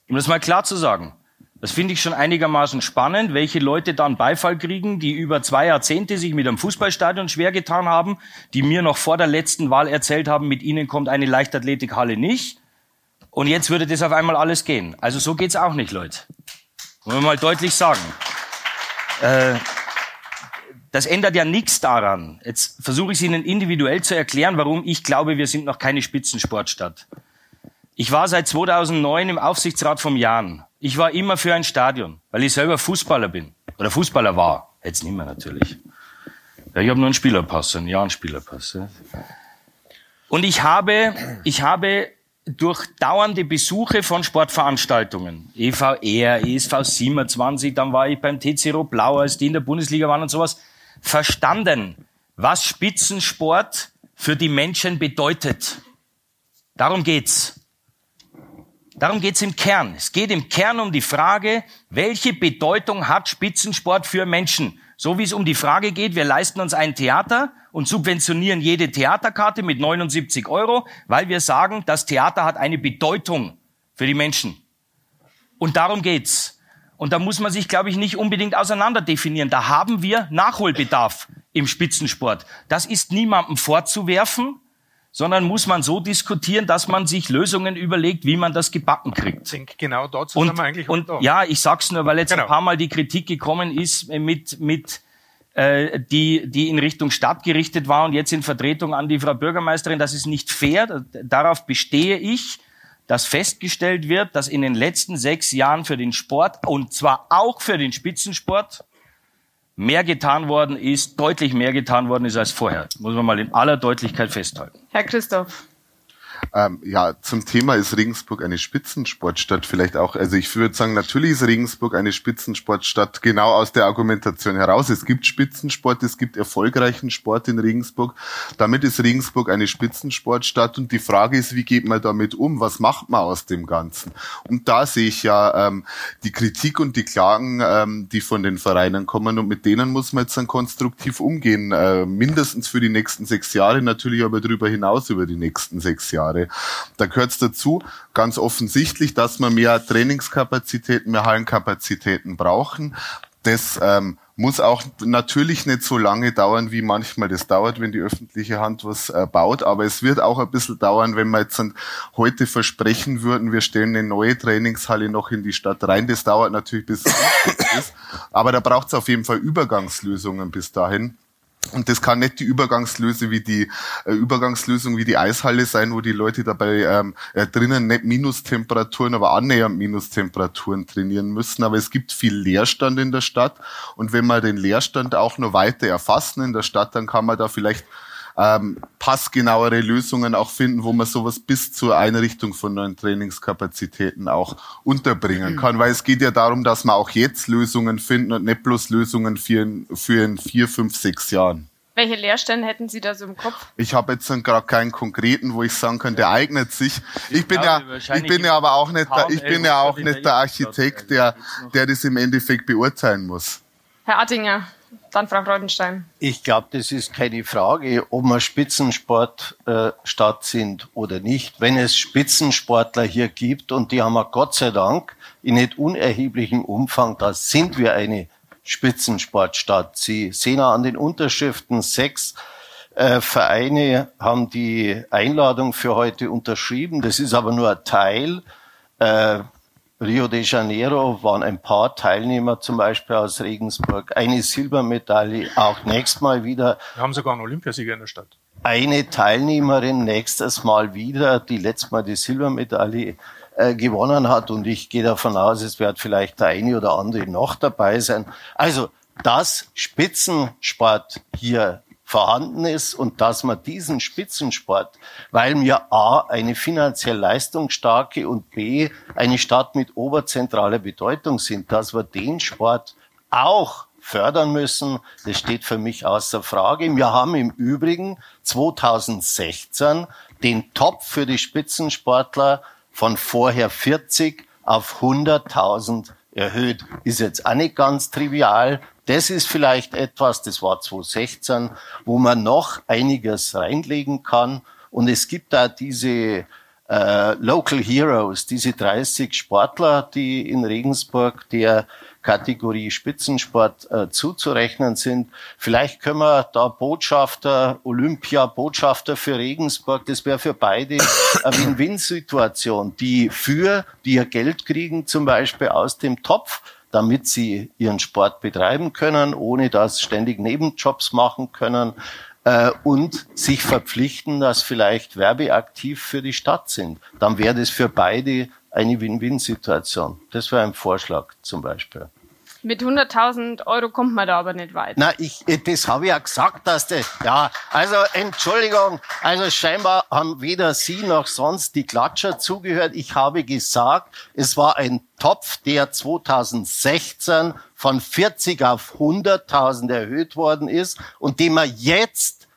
Um das mal klar zu sagen. Das finde ich schon einigermaßen spannend, welche Leute dann Beifall kriegen, die über zwei Jahrzehnte sich mit einem Fußballstadion schwer getan haben, die mir noch vor der letzten Wahl erzählt haben, mit ihnen kommt eine Leichtathletikhalle nicht. Und jetzt würde das auf einmal alles gehen. Also so geht's auch nicht, Leute. Wollen wir mal deutlich sagen. Äh, das ändert ja nichts daran. Jetzt versuche ich es Ihnen individuell zu erklären, warum ich glaube, wir sind noch keine Spitzensportstadt. Ich war seit 2009 im Aufsichtsrat vom Jan. Ich war immer für ein Stadion, weil ich selber Fußballer bin. Oder Fußballer war. Jetzt nicht mehr natürlich. Ja, ich habe nur einen Spielerpass, einen Jan-Spielerpass. Ja. Und ich habe, ich habe durch dauernde Besuche von Sportveranstaltungen, EVR, ESV 27, dann war ich beim TC Blau, als die in der Bundesliga waren und sowas, verstanden, was Spitzensport für die Menschen bedeutet. Darum geht's. Darum geht's im Kern. Es geht im Kern um die Frage, welche Bedeutung hat Spitzensport für Menschen? So wie es um die Frage geht, wir leisten uns ein Theater und subventionieren jede Theaterkarte mit 79 Euro, weil wir sagen, das Theater hat eine Bedeutung für die Menschen. Und darum geht's. Und da muss man sich, glaube ich, nicht unbedingt auseinander definieren. Da haben wir Nachholbedarf im Spitzensport. Das ist niemandem vorzuwerfen, sondern muss man so diskutieren, dass man sich Lösungen überlegt, wie man das gebacken kriegt. Ich denke, genau dazu und, sind wir eigentlich Und ja, ich sag's nur, weil jetzt genau. ein paar Mal die Kritik gekommen ist mit, mit äh, die, die in Richtung Stadt gerichtet war und jetzt in Vertretung an die Frau Bürgermeisterin. Das ist nicht fair. Darauf bestehe ich, dass festgestellt wird, dass in den letzten sechs Jahren für den Sport und zwar auch für den Spitzensport mehr getan worden ist, deutlich mehr getan worden ist als vorher. Muss man mal in aller Deutlichkeit festhalten. Herr Christoph. Ähm, ja, zum Thema ist Regensburg eine Spitzensportstadt vielleicht auch. Also ich würde sagen, natürlich ist Regensburg eine Spitzensportstadt genau aus der Argumentation heraus. Es gibt Spitzensport, es gibt erfolgreichen Sport in Regensburg. Damit ist Regensburg eine Spitzensportstadt und die Frage ist, wie geht man damit um? Was macht man aus dem Ganzen? Und da sehe ich ja ähm, die Kritik und die Klagen, ähm, die von den Vereinen kommen und mit denen muss man jetzt dann konstruktiv umgehen. Äh, mindestens für die nächsten sechs Jahre, natürlich aber darüber hinaus über die nächsten sechs Jahre. Jahre. Da gehört es dazu, ganz offensichtlich, dass wir mehr Trainingskapazitäten, mehr Hallenkapazitäten brauchen. Das ähm, muss auch natürlich nicht so lange dauern, wie manchmal das dauert, wenn die öffentliche Hand was äh, baut. Aber es wird auch ein bisschen dauern, wenn wir jetzt heute versprechen würden, wir stellen eine neue Trainingshalle noch in die Stadt rein. Das dauert natürlich bis es [LAUGHS] ist. Aber da braucht es auf jeden Fall Übergangslösungen bis dahin. Und das kann nicht die Übergangslösung wie die äh, Übergangslösung wie die Eishalle sein, wo die Leute dabei ähm, äh, drinnen nicht Minustemperaturen, aber annähernd Minustemperaturen trainieren müssen. Aber es gibt viel Leerstand in der Stadt und wenn wir den Leerstand auch noch weiter erfassen in der Stadt, dann kann man da vielleicht ähm, passgenauere Lösungen auch finden, wo man sowas bis zur Einrichtung von neuen Trainingskapazitäten auch unterbringen kann. Weil es geht ja darum, dass man auch jetzt Lösungen finden und nicht bloß Lösungen für in, für in vier, fünf, sechs Jahren. Welche Leerstände hätten Sie da so im Kopf? Ich habe jetzt gerade keinen konkreten, wo ich sagen kann, der eignet sich. Ich bin ja, ich bin ja aber auch nicht, der, ich bin ja auch nicht der Architekt, der, der das im Endeffekt beurteilen muss. Herr Attinger. Dann Frau Freudenstein. Ich glaube, das ist keine Frage, ob wir Spitzensportstadt äh, sind oder nicht. Wenn es Spitzensportler hier gibt, und die haben wir Gott sei Dank in nicht unerheblichem Umfang, da sind wir eine Spitzensportstadt. Sie sehen auch an den Unterschriften, sechs äh, Vereine haben die Einladung für heute unterschrieben. Das ist aber nur ein Teil. Äh, Rio de Janeiro waren ein paar Teilnehmer, zum Beispiel aus Regensburg, eine Silbermedaille, auch nächstes Mal wieder. Wir haben sogar einen Olympiasieger in der Stadt. Eine Teilnehmerin nächstes Mal wieder, die letztes Mal die Silbermedaille äh, gewonnen hat und ich gehe davon aus, es wird vielleicht der eine oder andere noch dabei sein. Also, dass Spitzensport hier vorhanden ist und dass man diesen Spitzensport, weil wir A, eine finanziell leistungsstarke und B, eine Stadt mit oberzentraler Bedeutung sind, dass wir den Sport auch fördern müssen, das steht für mich außer Frage. Wir haben im Übrigen 2016 den Top für die Spitzensportler von vorher 40 auf 100.000 erhöht. Ist jetzt auch nicht ganz trivial. Das ist vielleicht etwas, das war 2016, wo man noch einiges reinlegen kann. Und es gibt da diese äh, Local Heroes, diese 30 Sportler, die in Regensburg der Kategorie Spitzensport äh, zuzurechnen sind. Vielleicht können wir da Botschafter, Olympia-Botschafter für Regensburg, das wäre für beide [COUGHS] eine Win-Win-Situation, die für, die ja Geld kriegen, zum Beispiel aus dem Topf, damit sie ihren Sport betreiben können, ohne dass ständig Nebenjobs machen können äh, und sich verpflichten, dass vielleicht werbeaktiv für die Stadt sind. Dann wäre das für beide eine Win-Win-Situation. Das wäre ein Vorschlag zum Beispiel. Mit 100.000 Euro kommt man da aber nicht weit. Na, ich, das habe ich ja gesagt, dass das, ja, also Entschuldigung, also scheinbar haben weder Sie noch sonst die Klatscher zugehört. Ich habe gesagt, es war ein Topf, der 2016 von 40 auf 100.000 erhöht worden ist und den man jetzt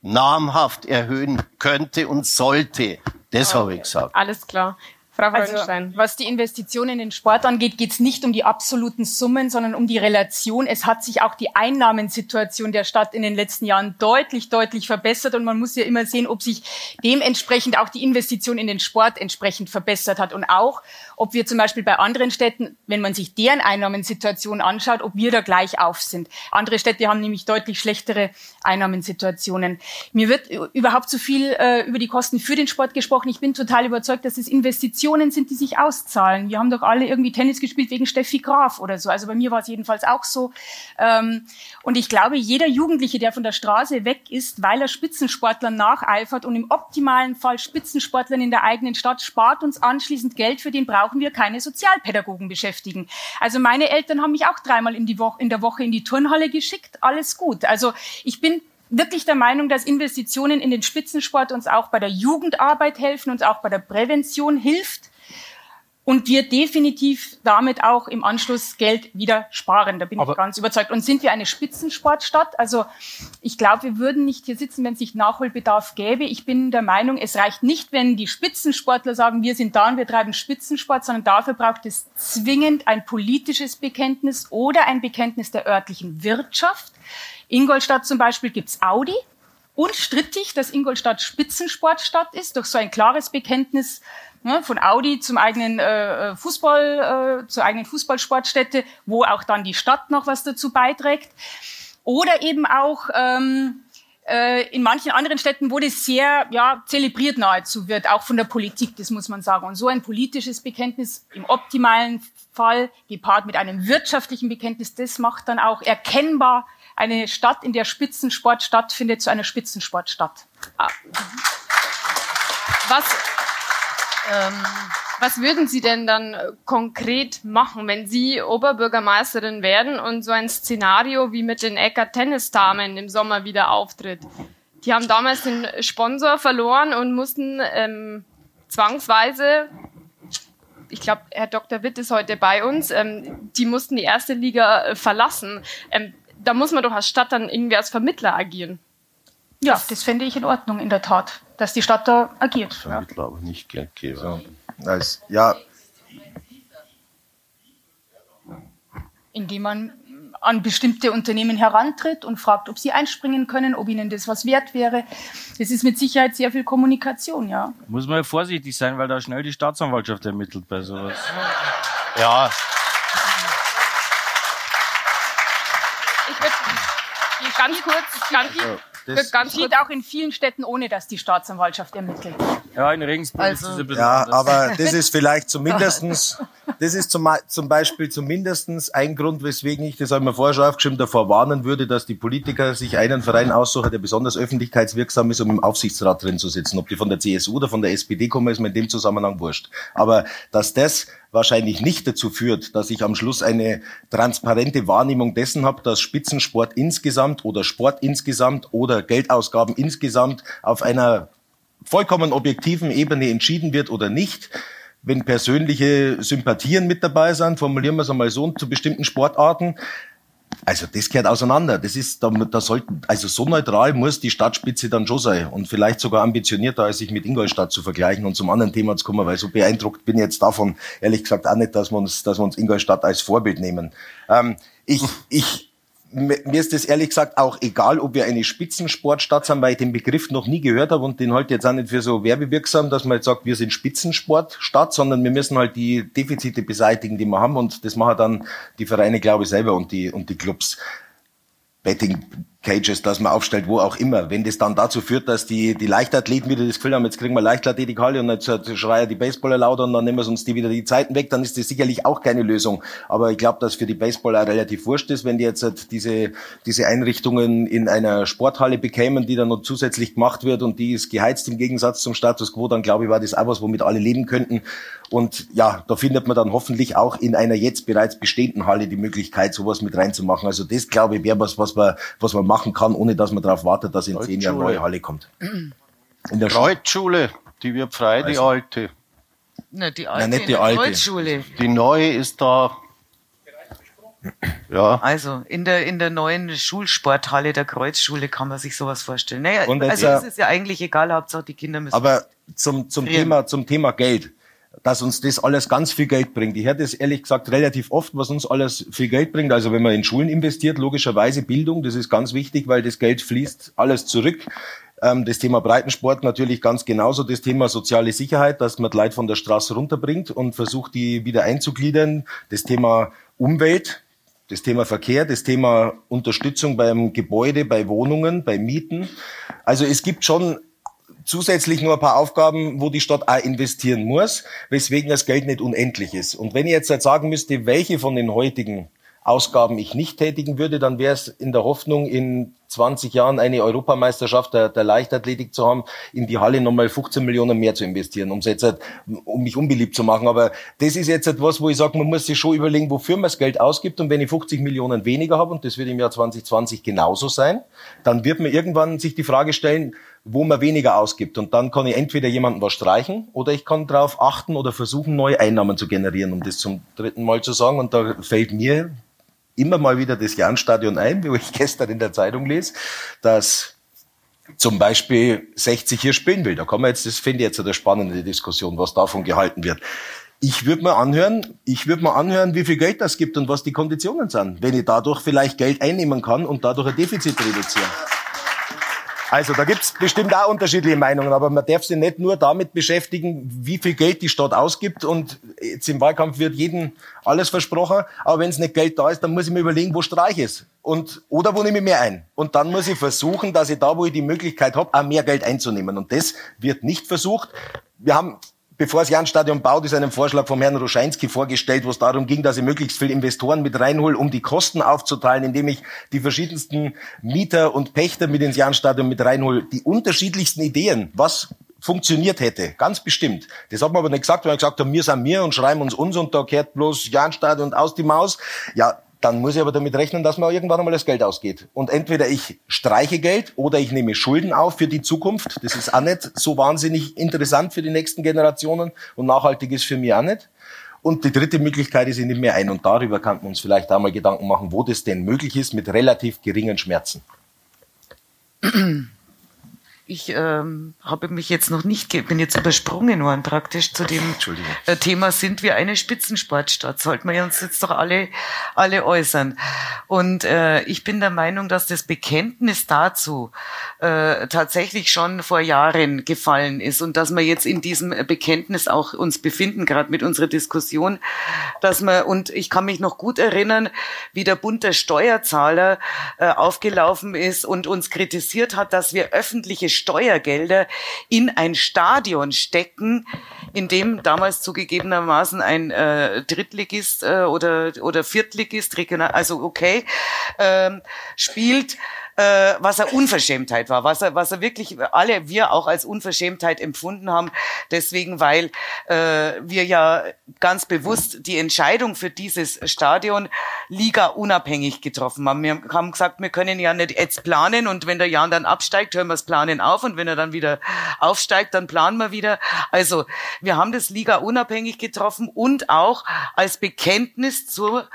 namhaft erhöhen könnte und sollte. Das habe ich gesagt. Alles klar. Frau also, was die Investitionen in den Sport angeht, geht es nicht um die absoluten Summen, sondern um die Relation. Es hat sich auch die Einnahmensituation der Stadt in den letzten Jahren deutlich, deutlich verbessert. Und man muss ja immer sehen, ob sich dementsprechend auch die Investition in den Sport entsprechend verbessert hat. Und auch, ob wir zum Beispiel bei anderen Städten, wenn man sich deren Einnahmensituation anschaut, ob wir da gleich auf sind. Andere Städte haben nämlich deutlich schlechtere Einnahmensituationen. Mir wird überhaupt zu viel äh, über die Kosten für den Sport gesprochen. Ich bin total überzeugt, dass es Investitionen Investitionen sind, die sich auszahlen. Wir haben doch alle irgendwie Tennis gespielt wegen Steffi Graf oder so. Also bei mir war es jedenfalls auch so. Ähm, und ich glaube, jeder Jugendliche, der von der Straße weg ist, weil er Spitzensportlern nacheifert und im optimalen Fall Spitzensportlern in der eigenen Stadt spart uns anschließend Geld, für den brauchen wir keine Sozialpädagogen beschäftigen. Also meine Eltern haben mich auch dreimal in, die Woche, in der Woche in die Turnhalle geschickt. Alles gut. Also ich bin wirklich der Meinung, dass Investitionen in den Spitzensport uns auch bei der Jugendarbeit helfen, uns auch bei der Prävention hilft und wir definitiv damit auch im Anschluss Geld wieder sparen. Da bin Aber ich ganz überzeugt. Und sind wir eine Spitzensportstadt? Also ich glaube, wir würden nicht hier sitzen, wenn es nicht Nachholbedarf gäbe. Ich bin der Meinung, es reicht nicht, wenn die Spitzensportler sagen, wir sind da und wir treiben Spitzensport, sondern dafür braucht es zwingend ein politisches Bekenntnis oder ein Bekenntnis der örtlichen Wirtschaft. Ingolstadt zum Beispiel gibt's Audi. Unstrittig, dass Ingolstadt Spitzensportstadt ist, durch so ein klares Bekenntnis ne, von Audi zum eigenen äh, Fußball, äh, zur eigenen Fußballsportstätte, wo auch dann die Stadt noch was dazu beiträgt. Oder eben auch ähm, äh, in manchen anderen Städten, wo das sehr ja, zelebriert nahezu wird, auch von der Politik, das muss man sagen. Und so ein politisches Bekenntnis im optimalen Fall, gepaart mit einem wirtschaftlichen Bekenntnis, das macht dann auch erkennbar eine Stadt, in der Spitzensport stattfindet, zu einer Spitzensportstadt. Ah. Was, ähm, was würden Sie denn dann äh, konkret machen, wenn Sie Oberbürgermeisterin werden und so ein Szenario wie mit den Ecker Tennisdamen im Sommer wieder auftritt? Die haben damals den Sponsor verloren und mussten ähm, zwangsweise ich glaube, Herr Dr. Witt ist heute bei uns, ähm, die mussten die erste Liga äh, verlassen. Ähm, da muss man doch als Stadt dann irgendwie als Vermittler agieren. Ja, das, das fände ich in Ordnung, in der Tat, dass die Stadt da agiert. Vermittler, ja. aber nicht Geldgeber. So. Als, ja. Indem man an bestimmte Unternehmen herantritt und fragt, ob sie einspringen können, ob ihnen das was wert wäre. Das ist mit Sicherheit sehr viel Kommunikation, ja. Muss man ja vorsichtig sein, weil da schnell die Staatsanwaltschaft ermittelt bei sowas. Ja, ganz kurz, ganz, das ganz geht auch in vielen Städten, ohne dass die Staatsanwaltschaft ermittelt. Ja, in Regensburg also, ist es ein bisschen Ja, anders. aber das ist vielleicht zumindestens, [LAUGHS] das ist zum, zum Beispiel zumindestens ein Grund, weswegen ich, das habe ich mir vorher schon aufgeschrieben, davor warnen würde, dass die Politiker sich einen Verein aussuchen, der besonders öffentlichkeitswirksam ist, um im Aufsichtsrat drin zu sitzen. Ob die von der CSU oder von der SPD kommen, ist mir in dem Zusammenhang wurscht. Aber dass das wahrscheinlich nicht dazu führt, dass ich am Schluss eine transparente Wahrnehmung dessen habe, dass Spitzensport insgesamt oder Sport insgesamt oder Geldausgaben insgesamt auf einer vollkommen objektiven Ebene entschieden wird oder nicht. Wenn persönliche Sympathien mit dabei sind, formulieren wir es einmal so, zu bestimmten Sportarten, also das gehört auseinander. Das ist, da, da sollten, also so neutral muss die Stadtspitze dann schon sein und vielleicht sogar ambitionierter, als sich mit Ingolstadt zu vergleichen und zum anderen Thema zu kommen, weil so beeindruckt bin ich jetzt davon, ehrlich gesagt auch nicht, dass wir uns, dass wir uns Ingolstadt als Vorbild nehmen. Ähm, ich, ich, mir ist es ehrlich gesagt auch egal, ob wir eine Spitzensportstadt sind, weil ich den Begriff noch nie gehört habe und den halt jetzt auch nicht für so werbewirksam, dass man jetzt sagt, wir sind Spitzensportstadt, sondern wir müssen halt die Defizite beseitigen, die wir haben und das machen dann die Vereine, glaube ich, selber und die, und die Clubs. Betting Cages, dass man aufstellt, wo auch immer. Wenn das dann dazu führt, dass die, die Leichtathleten wieder das Gefühl haben, jetzt kriegen wir Leichtathletikhalle und jetzt schreien die Baseballer lauter und dann nehmen wir uns die wieder die Zeiten weg, dann ist das sicherlich auch keine Lösung. Aber ich glaube, dass für die Baseballer relativ wurscht ist, wenn die jetzt halt diese, diese Einrichtungen in einer Sporthalle bekämen, die dann noch zusätzlich gemacht wird und die ist geheizt im Gegensatz zum Status quo, dann glaube ich, war das auch was, womit alle leben könnten. Und ja, da findet man dann hoffentlich auch in einer jetzt bereits bestehenden Halle die Möglichkeit, sowas mit reinzumachen. Also das, glaube ich, wäre was, was man, was man machen kann, ohne dass man darauf wartet, dass in zehn Jahren eine neue Halle kommt. In der Kreuzschule, die wird frei, die also. alte. Na, die alte, Na, nicht die alte. Kreuzschule. Die neue ist da. Ja. Also in der in der neuen Schulsporthalle der Kreuzschule kann man sich sowas vorstellen. Naja, Und also es ist ja eigentlich egal, Hauptsache die Kinder müssen. Aber zum zum Thema zum Thema Geld dass uns das alles ganz viel Geld bringt. Ich höre das ehrlich gesagt relativ oft, was uns alles viel Geld bringt. Also wenn man in Schulen investiert, logischerweise Bildung, das ist ganz wichtig, weil das Geld fließt alles zurück. Ähm, das Thema Breitensport natürlich ganz genauso. Das Thema soziale Sicherheit, dass man die Leute von der Straße runterbringt und versucht, die wieder einzugliedern. Das Thema Umwelt, das Thema Verkehr, das Thema Unterstützung beim Gebäude, bei Wohnungen, bei Mieten. Also es gibt schon zusätzlich nur ein paar Aufgaben, wo die Stadt auch investieren muss, weswegen das Geld nicht unendlich ist. Und wenn ich jetzt halt sagen müsste, welche von den heutigen Ausgaben ich nicht tätigen würde, dann wäre es in der Hoffnung, in 20 Jahren eine Europameisterschaft der, der Leichtathletik zu haben, in die Halle nochmal 15 Millionen mehr zu investieren, um jetzt halt, um mich unbeliebt zu machen. Aber das ist jetzt etwas, wo ich sage, man muss sich schon überlegen, wofür man das Geld ausgibt. Und wenn ich 50 Millionen weniger habe, und das wird im Jahr 2020 genauso sein, dann wird man irgendwann sich die Frage stellen, wo man weniger ausgibt. Und dann kann ich entweder jemanden was streichen oder ich kann darauf achten oder versuchen, neue Einnahmen zu generieren, um das zum dritten Mal zu sagen. Und da fällt mir immer mal wieder das Jahnstadion ein, wie ich [LAUGHS] gestern in der Zeitung lese, dass zum Beispiel 60 hier spielen will. Da kann man jetzt, das finde ich jetzt eine spannende Diskussion, was davon gehalten wird. Ich würde mir anhören, ich würde mir anhören, wie viel Geld das gibt und was die Konditionen sind, wenn ich dadurch vielleicht Geld einnehmen kann und dadurch ein Defizit reduzieren. Also da gibt's bestimmt auch unterschiedliche Meinungen, aber man darf sich nicht nur damit beschäftigen, wie viel Geld die Stadt ausgibt und jetzt im Wahlkampf wird jedem alles versprochen, aber wenn es nicht Geld da ist, dann muss ich mir überlegen, wo streich es und oder wo nehme ich mehr ein? Und dann muss ich versuchen, dass ich da, wo ich die Möglichkeit habe, auch mehr Geld einzunehmen. Und das wird nicht versucht. Wir haben bevor das Jahn-Stadion baut, ist ein Vorschlag vom Herrn Roscheinski vorgestellt, wo es darum ging, dass ich möglichst viel Investoren mit reinhole, um die Kosten aufzuteilen, indem ich die verschiedensten Mieter und Pächter mit ins Jahn-Stadion mit reinhole. Die unterschiedlichsten Ideen, was funktioniert hätte, ganz bestimmt. Das hat man aber nicht gesagt, weil wir gesagt haben, wir sind wir und schreiben uns uns und da kehrt bloß Jahn-Stadion aus die Maus. Ja, dann muss ich aber damit rechnen, dass mir irgendwann einmal das Geld ausgeht. Und entweder ich streiche Geld oder ich nehme Schulden auf für die Zukunft. Das ist auch nicht so wahnsinnig interessant für die nächsten Generationen und nachhaltig ist für mich auch nicht. Und die dritte Möglichkeit ist, ich nehme mehr ein. Und darüber kann man uns vielleicht auch mal Gedanken machen, wo das denn möglich ist mit relativ geringen Schmerzen. Ich ähm, habe mich jetzt noch nicht, bin jetzt übersprungen worden praktisch zu dem äh, Thema, sind wir eine Spitzensportstadt? Sollten wir uns jetzt doch alle, alle äußern. Und äh, ich bin der Meinung, dass das Bekenntnis dazu äh, tatsächlich schon vor Jahren gefallen ist und dass wir jetzt in diesem Bekenntnis auch uns befinden, gerade mit unserer Diskussion, dass man, und ich kann mich noch gut erinnern, wie der Bund der Steuerzahler äh, aufgelaufen ist und uns kritisiert hat, dass wir öffentliche Steuergelder in ein Stadion stecken, in dem damals zugegebenermaßen ein äh, Drittligist äh, oder, oder Viertligist, regional, also okay, äh, spielt äh, was er Unverschämtheit war, was er, was er wirklich alle wir auch als Unverschämtheit empfunden haben. Deswegen, weil äh, wir ja ganz bewusst die Entscheidung für dieses Stadion Liga unabhängig getroffen haben. Wir haben gesagt, wir können ja nicht jetzt planen und wenn der Jan dann absteigt, hören wir das Planen auf und wenn er dann wieder aufsteigt, dann planen wir wieder. Also wir haben das Liga unabhängig getroffen und auch als Bekenntnis zur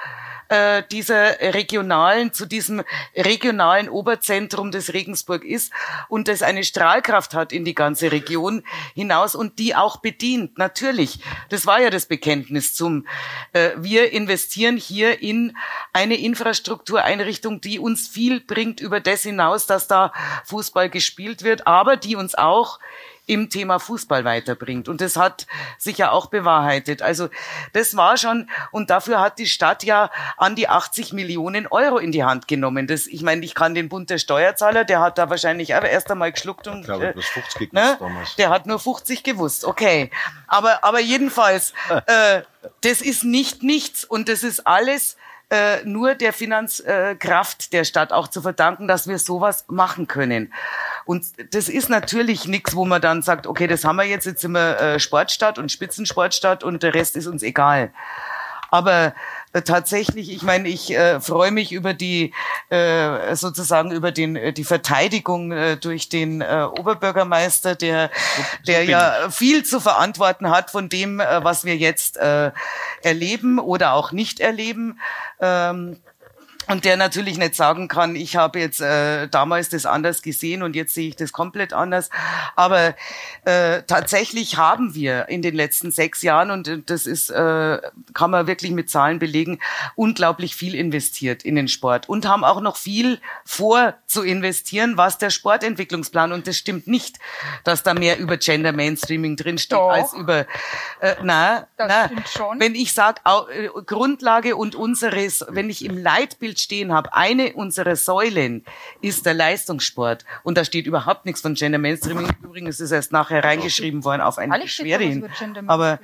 äh, dieser regionalen, zu diesem regionalen Oberzentrum des Regensburg ist und das eine Strahlkraft hat in die ganze Region hinaus und die auch bedient. Natürlich, das war ja das Bekenntnis zum, äh, wir investieren hier in eine Infrastruktureinrichtung, die uns viel bringt über das hinaus, dass da Fußball gespielt wird, aber die uns auch im Thema Fußball weiterbringt. Und das hat sich ja auch bewahrheitet. Also das war schon, und dafür hat die Stadt ja an die 80 Millionen Euro in die Hand genommen. Das, ich meine, ich kann den Bund der Steuerzahler, der hat da wahrscheinlich aber erst einmal geschluckt und ich glaube, äh, 50 ne? damals. der hat nur 50 gewusst. Okay, aber aber jedenfalls, äh, das ist nicht nichts und das ist alles äh, nur der Finanzkraft äh, der Stadt auch zu verdanken, dass wir sowas machen können. Und das ist natürlich nichts, wo man dann sagt, okay, das haben wir jetzt, jetzt sind wir äh, Sportstadt und Spitzensportstadt und der Rest ist uns egal. Aber tatsächlich, ich meine, ich äh, freue mich über die äh, sozusagen über den äh, die Verteidigung äh, durch den äh, Oberbürgermeister, der der ja viel zu verantworten hat von dem, äh, was wir jetzt äh, erleben oder auch nicht erleben. Ähm, und der natürlich nicht sagen kann, ich habe jetzt äh, damals das anders gesehen und jetzt sehe ich das komplett anders. Aber äh, tatsächlich haben wir in den letzten sechs Jahren, und das ist, äh, kann man wirklich mit Zahlen belegen, unglaublich viel investiert in den Sport und haben auch noch viel vor zu investieren, was der Sportentwicklungsplan, und das stimmt nicht, dass da mehr über Gender Mainstreaming drinsteht Doch. als über, äh, na, das na, wenn ich sage, äh, Grundlage und unseres, wenn ich im Leitbild Stehen habe, eine unserer Säulen ist der Leistungssport. Und da steht überhaupt nichts von Gender Mainstreaming. Übrigens ist es erst nachher reingeschrieben worden auf eine Beschwerde Aber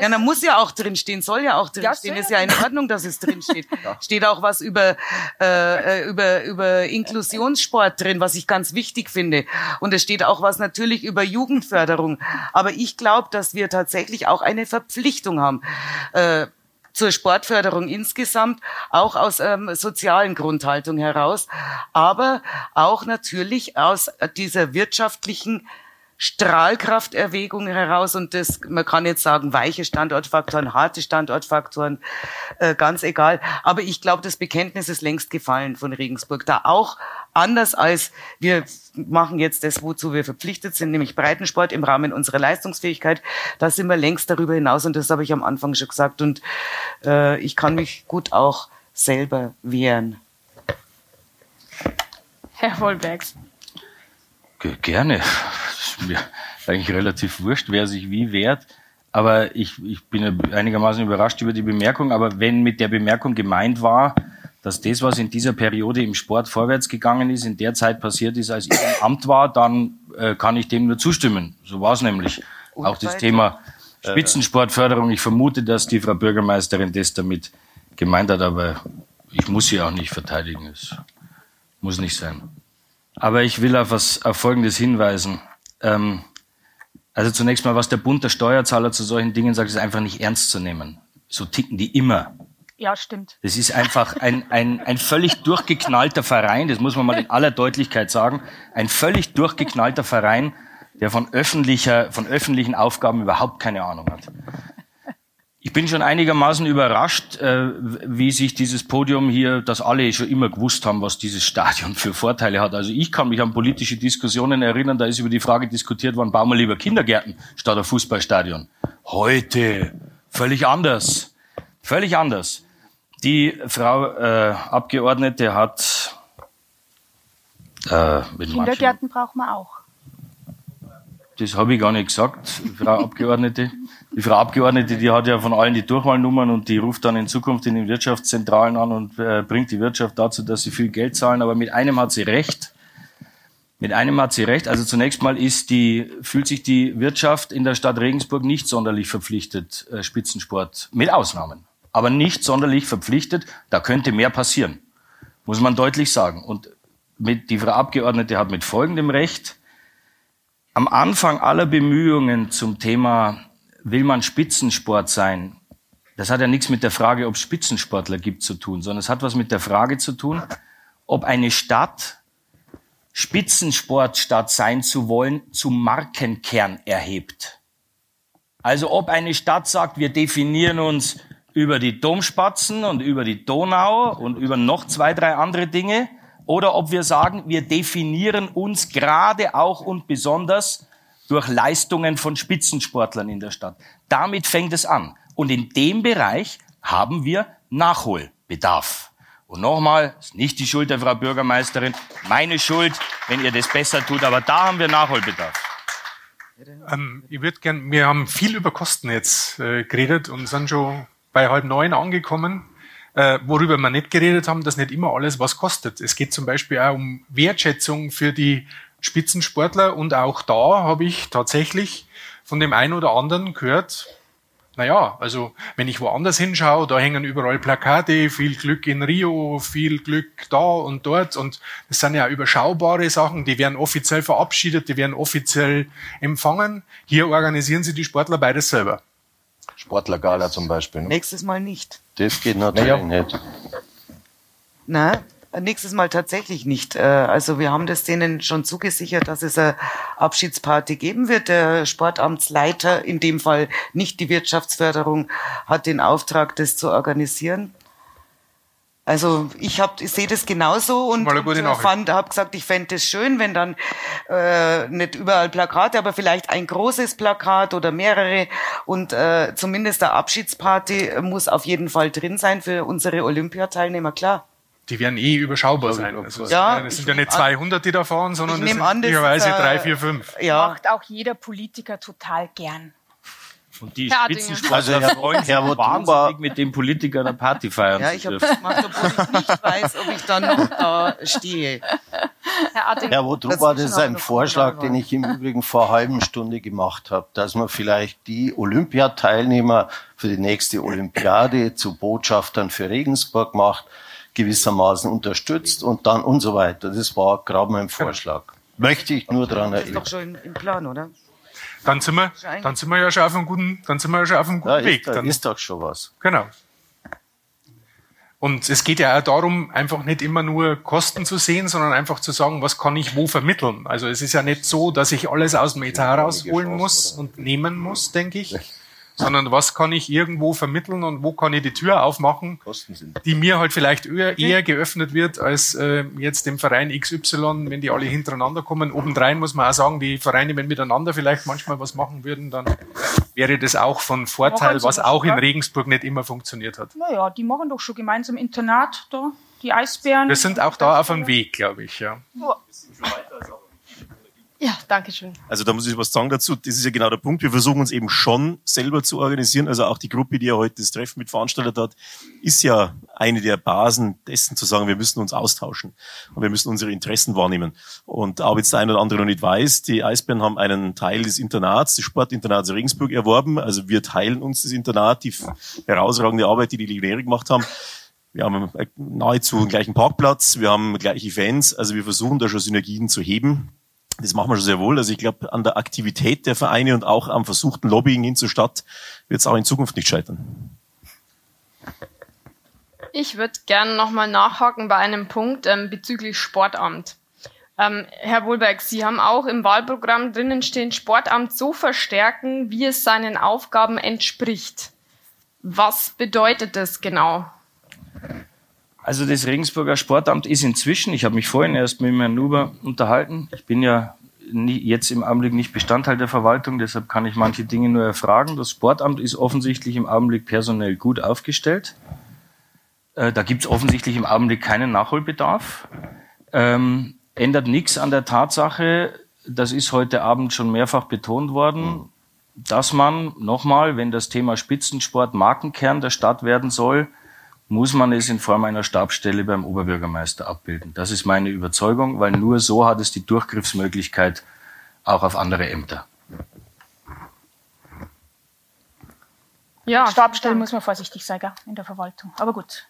ja, ich. muss ja auch drinstehen, soll ja auch Ja, drinstehen. soll ist ja ja in Ordnung, dass es drinsteht. [LAUGHS] Steht auch was über, äh, äh, über, über Inklusionssport drin, was ich ganz wichtig finde. Und es steht auch was natürlich über Jugendförderung. Aber ich glaube, dass wir tatsächlich auch eine Verpflichtung haben. Äh, zur Sportförderung insgesamt, auch aus ähm, sozialen Grundhaltung heraus, aber auch natürlich aus dieser wirtschaftlichen Strahlkrafterwägung heraus und das, man kann jetzt sagen, weiche Standortfaktoren, harte Standortfaktoren, äh, ganz egal. Aber ich glaube, das Bekenntnis ist längst gefallen von Regensburg. Da auch anders als wir machen jetzt das, wozu wir verpflichtet sind, nämlich Breitensport im Rahmen unserer Leistungsfähigkeit. Da sind wir längst darüber hinaus und das habe ich am Anfang schon gesagt. Und äh, ich kann mich gut auch selber wehren. Herr Wollbergs. Ge- Gerne. Das ist mir eigentlich relativ wurscht, wer sich wie wehrt. Aber ich, ich bin einigermaßen überrascht über die Bemerkung. Aber wenn mit der Bemerkung gemeint war, dass das, was in dieser Periode im Sport vorwärts gegangen ist, in der Zeit passiert ist, als ich im Amt war, dann äh, kann ich dem nur zustimmen. So war es nämlich. Auch das weiter? Thema Spitzensportförderung. Ich vermute, dass die Frau Bürgermeisterin das damit gemeint hat, aber ich muss sie auch nicht verteidigen. Es muss nicht sein. Aber ich will auf, was, auf Folgendes hinweisen. Ähm, also zunächst mal, was der Bund der Steuerzahler zu solchen Dingen sagt, ist einfach nicht ernst zu nehmen. So ticken die immer. Ja, stimmt. Das ist einfach ein, ein, ein völlig durchgeknallter Verein, das muss man mal in aller Deutlichkeit sagen, ein völlig durchgeknallter Verein, der von, öffentlicher, von öffentlichen Aufgaben überhaupt keine Ahnung hat. Ich bin schon einigermaßen überrascht, äh, wie sich dieses Podium hier, dass alle schon immer gewusst haben, was dieses Stadion für Vorteile hat. Also ich kann mich an politische Diskussionen erinnern, da ist über die Frage diskutiert worden, bauen wir lieber Kindergärten statt ein Fußballstadion. Heute völlig anders. Völlig anders. Die Frau äh, Abgeordnete hat äh, Kindergärten brauchen wir auch. das habe ich gar nicht gesagt, Frau Abgeordnete. Die Frau Abgeordnete, die hat ja von allen die Durchwahlnummern und die ruft dann in Zukunft in den Wirtschaftszentralen an und äh, bringt die Wirtschaft dazu, dass sie viel Geld zahlen. Aber mit einem hat sie recht. Mit einem hat sie recht. Also zunächst mal ist die, fühlt sich die Wirtschaft in der Stadt Regensburg nicht sonderlich verpflichtet, äh, Spitzensport, mit Ausnahmen. Aber nicht sonderlich verpflichtet. Da könnte mehr passieren. Muss man deutlich sagen. Und mit, die Frau Abgeordnete hat mit folgendem Recht. Am Anfang aller Bemühungen zum Thema, will man Spitzensport sein? Das hat ja nichts mit der Frage, ob es Spitzensportler gibt zu tun, sondern es hat was mit der Frage zu tun, ob eine Stadt Spitzensportstadt sein zu wollen, zum Markenkern erhebt. Also ob eine Stadt sagt, wir definieren uns über die Domspatzen und über die Donau und über noch zwei, drei andere Dinge, oder ob wir sagen, wir definieren uns gerade auch und besonders durch Leistungen von Spitzensportlern in der Stadt. Damit fängt es an. Und in dem Bereich haben wir Nachholbedarf. Und nochmal, ist nicht die Schuld der Frau Bürgermeisterin, meine Schuld, wenn ihr das besser tut, aber da haben wir Nachholbedarf. Ähm, ich würde gern, wir haben viel über Kosten jetzt äh, geredet und sind schon bei halb neun angekommen. Äh, worüber wir nicht geredet haben, dass nicht immer alles was kostet. Es geht zum Beispiel auch um Wertschätzung für die Spitzensportler und auch da habe ich tatsächlich von dem einen oder anderen gehört, naja, also wenn ich woanders hinschaue, da hängen überall Plakate, viel Glück in Rio, viel Glück da und dort und das sind ja überschaubare Sachen, die werden offiziell verabschiedet, die werden offiziell empfangen. Hier organisieren sie die Sportler beides selber. Sportlergala zum Beispiel. Ne? Nächstes Mal nicht. Das geht natürlich Naja. nicht. Na, nächstes Mal tatsächlich nicht. Äh, Also wir haben das denen schon zugesichert, dass es eine Abschiedsparty geben wird. Der Sportamtsleiter, in dem Fall nicht die Wirtschaftsförderung, hat den Auftrag, das zu organisieren. Also ich hab, ich sehe das genauso und, und Nachricht. fand, habe gesagt, ich fände es schön, wenn dann äh, nicht überall Plakate, aber vielleicht ein großes Plakat oder mehrere und äh, zumindest eine Abschiedsparty muss auf jeden Fall drin sein für unsere Olympiateilnehmer, klar. Die werden eh überschaubar sein. Also, Ja, das ich sind ja nicht nehm an- 200, die da fahren, sondern Ich das nehm sind an, das ist, möglicherweise äh, drei, vier, fünf. Ja, Macht auch jeder Politiker total gern. Und die. Spitzensportler Also Herr- freuen sich Herr wahnsinnig mit dem Politiker eine Party feiern Ja, zu ich habe das gemacht, obwohl ich nicht weiß, ob ich dann noch da stehe. Herr Addinger. Herr Wotruba, das ist Dazwischen ein Vorschlag, den ich im Übrigen vor einer halben Stunde gemacht habe, dass man vielleicht die Olympiateilnehmer für die nächste Olympiade zu Botschaftern für Regensburg macht, gewissermaßen unterstützt und dann und so weiter. Das war gerade mein Vorschlag. Möchte ich nur daran Das ist erinnern. doch schon im, im Plan, oder? Dann sind wir, dann sind wir ja schon auf einem guten, dann sind wir ja schon auf einem guten Ja, Weg. ist, da Dann, ist doch schon was. Genau. Und es geht ja auch darum, einfach nicht immer nur Kosten zu sehen, sondern einfach zu sagen, was kann ich wo vermitteln. Also es ist ja nicht so, dass ich alles aus dem Etat rausholen muss und nehmen muss, denke ich, [LAUGHS] sondern was kann ich irgendwo vermitteln und wo kann ich die Tür aufmachen, die mir halt vielleicht eher, eher geöffnet wird als äh, jetzt dem Verein XY, wenn die alle hintereinander kommen. Obendrein muss man auch sagen, die Vereine, wenn miteinander vielleicht manchmal was machen würden, dann wäre das auch von Vorteil, was auch in. Regensburg nicht immer funktioniert hat. Naja, die machen doch schon gemeinsam Internat da, die Eisbären. Wir sind auch da auf einem Weg, glaube ich, ja. Ja, danke schön. Also da muss ich was sagen dazu. Das ist ja genau der Punkt. Wir versuchen uns eben schon selber zu organisieren. Also auch die Gruppe, die ja heute das Treffen mit veranstaltet hat, ist ja eine der Basen dessen zu sagen, wir müssen uns austauschen und wir müssen unsere Interessen wahrnehmen. Und auch jetzt der eine oder andere noch nicht weiß, die Eisbären haben einen Teil des Internats, des Sportinternats Regensburg erworben. Also wir teilen uns das Internat, die herausragende Arbeit, die die Legionäre gemacht haben. Wir haben nahezu den gleichen Parkplatz, wir haben gleiche Fans, also wir versuchen da schon Synergien zu heben. Das machen wir schon sehr wohl. Also ich glaube, an der Aktivität der Vereine und auch am versuchten Lobbying hin zur Stadt wird es auch in Zukunft nicht scheitern. Ich würde gerne nochmal nachhaken bei einem Punkt ähm, bezüglich Sportamt. Ähm, Herr Wohlberg, Sie haben auch im Wahlprogramm drinnen stehen, Sportamt so verstärken, wie es seinen Aufgaben entspricht. Was bedeutet das genau? Also das Regensburger Sportamt ist inzwischen, ich habe mich vorhin erst mit Herrn Nuber unterhalten, ich bin ja jetzt im Augenblick nicht Bestandteil der Verwaltung, deshalb kann ich manche Dinge nur erfragen. Das Sportamt ist offensichtlich im Augenblick personell gut aufgestellt. Äh, da gibt es offensichtlich im Augenblick keinen Nachholbedarf. Ähm, ändert nichts an der Tatsache, das ist heute Abend schon mehrfach betont worden, dass man nochmal, wenn das Thema Spitzensport Markenkern der Stadt werden soll, muss man es in Form einer Stabsstelle beim Oberbürgermeister abbilden. Das ist meine Überzeugung, weil nur so hat es die Durchgriffsmöglichkeit auch auf andere Ämter. Ja, Stabstellen muss man vorsichtig sein, gell, in der Verwaltung. Aber gut.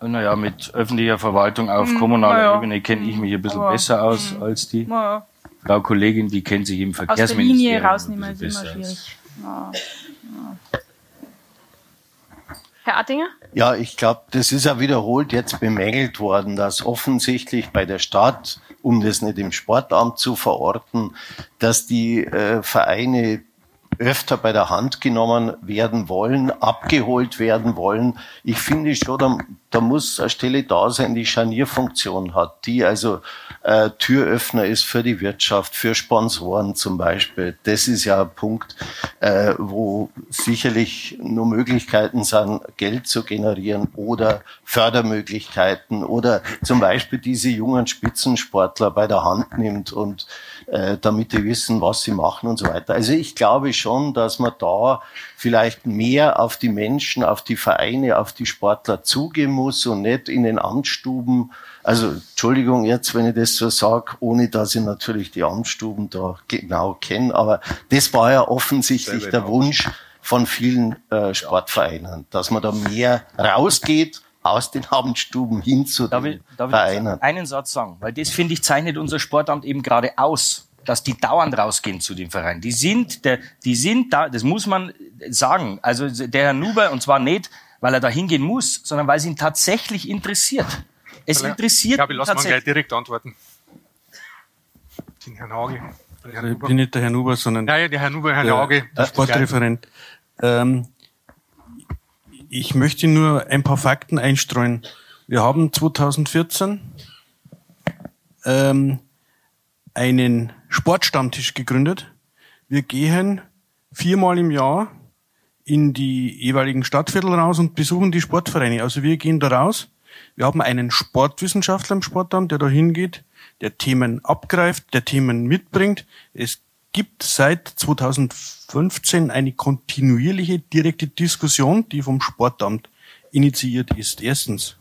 Naja, mit öffentlicher Verwaltung auf kommunaler naja. Ebene kenne ich mich ein bisschen Aber, besser aus als die Naja, Frau Kollegin, die kennt sich im aus der Verkehrsministerium. Linie ein rausnehmen ist bisschen immer schwierig. Ja. Herr Attinger? Ja, ich glaube, das ist ja wiederholt jetzt bemängelt worden, dass offensichtlich bei der Stadt, um das nicht im Sportamt zu verorten, dass die äh, Vereine öfter bei der Hand genommen werden wollen, abgeholt werden wollen. Ich finde schon, da, da muss eine Stelle da sein, die Scharnierfunktion hat, die also äh, Türöffner ist für die Wirtschaft, für Sponsoren zum Beispiel. Das ist ja ein Punkt, äh, wo sicherlich nur Möglichkeiten sind, Geld zu generieren oder Fördermöglichkeiten oder zum Beispiel diese jungen Spitzensportler bei der Hand nimmt und äh, damit die wissen, was sie machen und so weiter. Also ich glaube schon, dass man da vielleicht mehr auf die Menschen, auf die Vereine, auf die Sportler zugehen muss und nicht in den Amtsstuben. Also Entschuldigung jetzt, wenn ich das so sage, ohne dass ich natürlich die Amtsstuben da genau kenne, aber das war ja offensichtlich der Wunsch von vielen äh, Sportvereinen, dass man da mehr rausgeht aus den Amtsstuben hin zu Darf den ich, darf ich Vereinen. einen Satz sagen? Weil das, finde ich, zeichnet unser Sportamt eben gerade aus, dass die dauernd rausgehen zu den Vereinen. Die sind, der, die sind da, das muss man sagen. Also der Herr Nuber, und zwar nicht, weil er da hingehen muss, sondern weil es ihn tatsächlich interessiert. Es interessiert Ich glaube, ich ihn lasse mal gleich direkt antworten. Den Herrn Hage. Herrn Ich bin nicht der Herr Nuber, sondern Nein, der Herr Nuber, Herr der, Hage. der Sportreferent. Ähm, ich möchte nur ein paar Fakten einstreuen. Wir haben 2014 ähm, einen Sportstammtisch gegründet. Wir gehen viermal im Jahr in die jeweiligen Stadtviertel raus und besuchen die Sportvereine. Also wir gehen da raus. Wir haben einen Sportwissenschaftler im Sportamt, der da hingeht, der Themen abgreift, der Themen mitbringt. Es gibt seit 2015 eine kontinuierliche direkte Diskussion, die vom Sportamt initiiert ist. Erstens.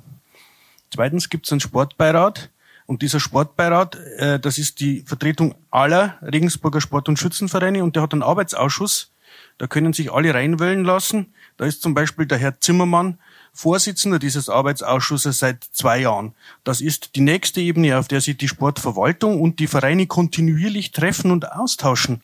Zweitens gibt es einen Sportbeirat. Und dieser Sportbeirat, äh, das ist die Vertretung aller Regensburger Sport- und Schützenvereine und der hat einen Arbeitsausschuss. Da können sich alle reinwählen lassen. Da ist zum Beispiel der Herr Zimmermann Vorsitzender dieses Arbeitsausschusses seit zwei Jahren. Das ist die nächste Ebene, auf der sich die Sportverwaltung und die Vereine kontinuierlich treffen und austauschen.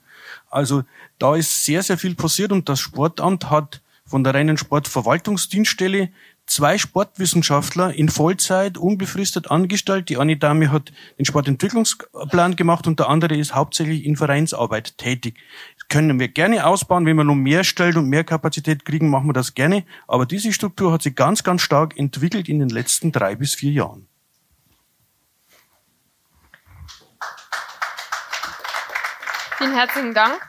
Also da ist sehr, sehr viel passiert und das Sportamt hat von der reinen Sportverwaltungsdienststelle zwei Sportwissenschaftler in Vollzeit unbefristet angestellt. Die eine Dame hat den Sportentwicklungsplan gemacht und der andere ist hauptsächlich in Vereinsarbeit tätig. Können wir gerne ausbauen. Wenn wir noch mehr Stellen und mehr Kapazität kriegen, machen wir das gerne. Aber diese Struktur hat sich ganz, ganz stark entwickelt in den letzten drei bis vier Jahren. Vielen herzlichen Dank.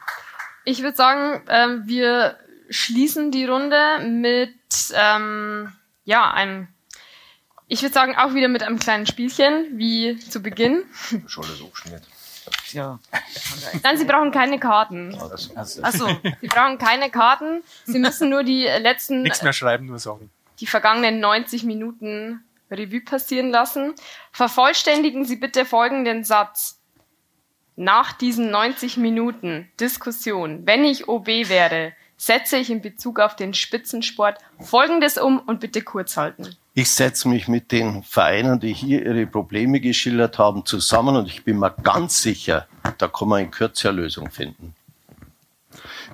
Ich würde sagen, äh, wir schließen die Runde mit ähm, ja, einem, ich würde sagen, auch wieder mit einem kleinen Spielchen, wie zu Beginn. Scholle Hochschnitt. Ja. Nein, Sie brauchen keine Karten. Achso, Sie brauchen keine Karten. Sie müssen nur die letzten. Nichts mehr schreiben, nur sagen. Die vergangenen 90 Minuten Revue passieren lassen. Vervollständigen Sie bitte folgenden Satz. Nach diesen 90 Minuten Diskussion, wenn ich OB wäre, setze ich in Bezug auf den Spitzensport Folgendes um und bitte kurz halten. Ich setze mich mit den Vereinen, die hier ihre Probleme geschildert haben, zusammen und ich bin mir ganz sicher, da kann man in Kürze Lösung finden.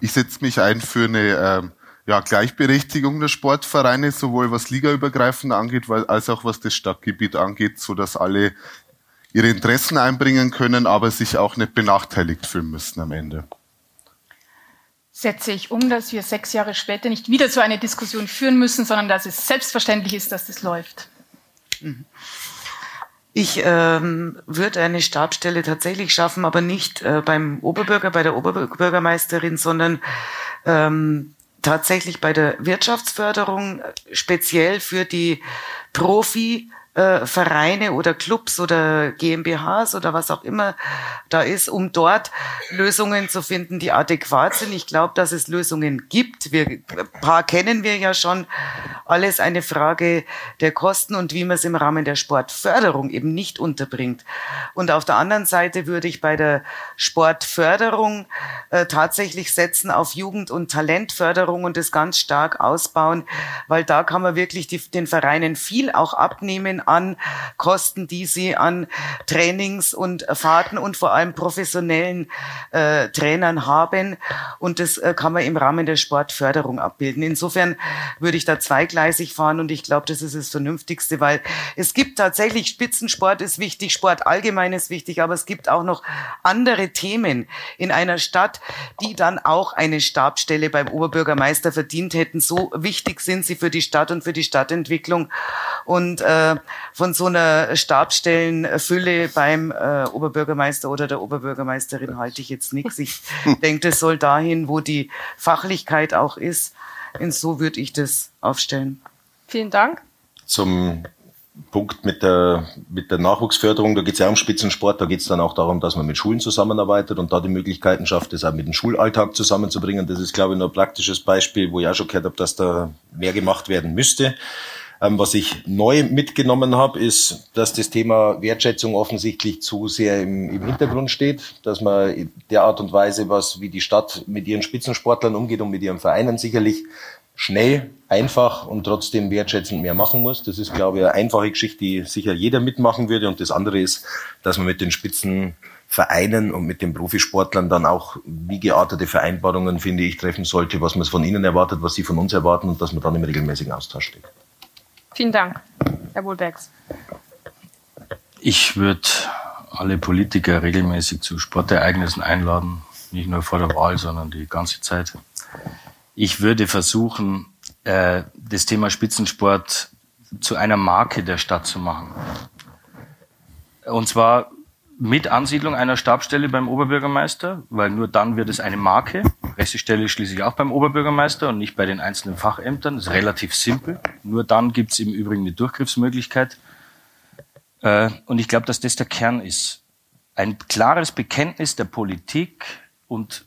Ich setze mich ein für eine ähm, ja, Gleichberechtigung der Sportvereine, sowohl was ligaübergreifend angeht, als auch was das Stadtgebiet angeht, so dass alle ihre Interessen einbringen können, aber sich auch nicht benachteiligt fühlen müssen am Ende setze ich um, dass wir sechs Jahre später nicht wieder so eine Diskussion führen müssen, sondern dass es selbstverständlich ist, dass das läuft. Mhm. Ich ähm, würde eine Stabstelle tatsächlich schaffen, aber nicht äh, beim Oberbürger, bei der Oberbürgermeisterin, sondern ähm, tatsächlich bei der Wirtschaftsförderung, speziell für die Profi- äh, Vereine oder Clubs oder GmbHs oder was auch immer da ist, um dort Lösungen zu finden, die adäquat sind. Ich glaube, dass es Lösungen gibt. Wir, ein paar kennen wir ja schon. Alles eine Frage der Kosten und wie man es im Rahmen der Sportförderung eben nicht unterbringt. Und auf der anderen Seite würde ich bei der Sportförderung äh, tatsächlich setzen auf Jugend- und Talentförderung und das ganz stark ausbauen, weil da kann man wirklich die, den Vereinen viel auch abnehmen an Kosten, die sie an Trainings und Fahrten und vor allem professionellen äh, Trainern haben. Und das äh, kann man im Rahmen der Sportförderung abbilden. Insofern würde ich da zweigleisig fahren und ich glaube, das ist das Vernünftigste, weil es gibt tatsächlich Spitzensport ist wichtig, Sport allgemein ist wichtig, aber es gibt auch noch andere Themen in einer Stadt, die dann auch eine Stabstelle beim Oberbürgermeister verdient hätten. So wichtig sind sie für die Stadt und für die Stadtentwicklung. Und äh, von so einer Stabstellenfülle beim äh, Oberbürgermeister oder der Oberbürgermeisterin halte ich jetzt nichts. Ich [LAUGHS] denke, das soll dahin, wo die Fachlichkeit auch ist. Und so würde ich das aufstellen. Vielen Dank. Zum Punkt mit der, mit der Nachwuchsförderung, da geht es ja um Spitzensport, da geht es dann auch darum, dass man mit Schulen zusammenarbeitet und da die Möglichkeiten schafft, das auch mit dem Schulalltag zusammenzubringen. Das ist, glaube ich, nur ein praktisches Beispiel, wo ich auch schon gehört habe, dass da mehr gemacht werden müsste. Ähm, was ich neu mitgenommen habe, ist, dass das Thema Wertschätzung offensichtlich zu sehr im, im Hintergrund steht, dass man der Art und Weise, was wie die Stadt mit ihren Spitzensportlern umgeht und mit ihren Vereinen sicherlich schnell, einfach und trotzdem wertschätzend mehr machen muss. Das ist, glaube ich, eine einfache Geschichte, die sicher jeder mitmachen würde. Und das andere ist, dass man mit den Spitzenvereinen und mit den Profisportlern dann auch wie geartete Vereinbarungen, finde ich, treffen sollte, was man von ihnen erwartet, was sie von uns erwarten und dass man dann im regelmäßigen Austausch steht. Vielen Dank, Herr Wohlbergs. Ich würde alle Politiker regelmäßig zu Sportereignissen einladen, nicht nur vor der Wahl, sondern die ganze Zeit. Ich würde versuchen, äh, das Thema Spitzensport zu einer Marke der Stadt zu machen. Und zwar mit Ansiedlung einer Stabstelle beim Oberbürgermeister, weil nur dann wird es eine Marke. Pressestelle schließlich auch beim Oberbürgermeister und nicht bei den einzelnen Fachämtern. Das ist relativ simpel. Nur dann gibt es im Übrigen eine Durchgriffsmöglichkeit. Äh, und ich glaube, dass das der Kern ist. Ein klares Bekenntnis der Politik und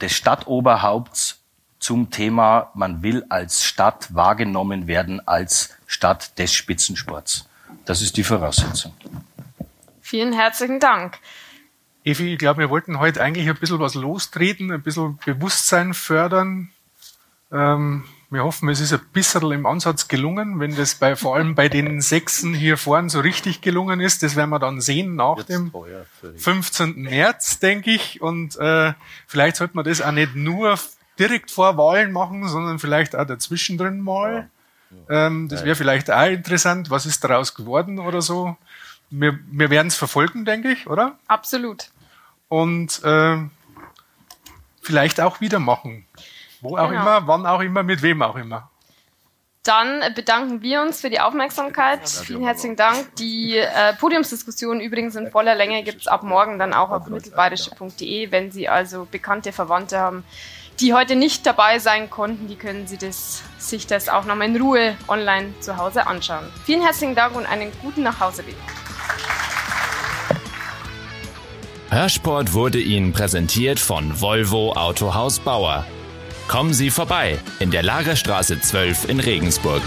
des Stadtoberhaupts zum Thema, man will als Stadt wahrgenommen werden als Stadt des Spitzensports. Das ist die Voraussetzung. Vielen herzlichen Dank. Evi, ich glaube, wir wollten heute eigentlich ein bisschen was lostreten, ein bisschen Bewusstsein fördern. Ähm, wir hoffen, es ist ein bisschen im Ansatz gelungen. Wenn das bei, vor allem bei den Sechsen hier vorne so richtig gelungen ist, das werden wir dann sehen nach Jetzt dem 15. März, denke ich. Und äh, vielleicht sollte man das auch nicht nur direkt vor Wahlen machen, sondern vielleicht auch dazwischen drin mal. Ähm, das wäre vielleicht auch interessant. Was ist daraus geworden oder so? Wir, wir werden es verfolgen, denke ich, oder? Absolut. Und äh, vielleicht auch wieder machen. Wo auch genau. immer, wann auch immer, mit wem auch immer. Dann bedanken wir uns für die Aufmerksamkeit. Vielen herzlichen Dank. Die äh, Podiumsdiskussion übrigens in voller Länge gibt es ab morgen dann auch auf mittelbayerische.de. Wenn Sie also bekannte Verwandte haben, die heute nicht dabei sein konnten, die können Sie das, sich das auch nochmal in Ruhe online zu Hause anschauen. Vielen herzlichen Dank und einen guten Nachhauseweg. Hörsport wurde Ihnen präsentiert von Volvo Autohaus Bauer. Kommen Sie vorbei in der Lagerstraße 12 in Regensburg.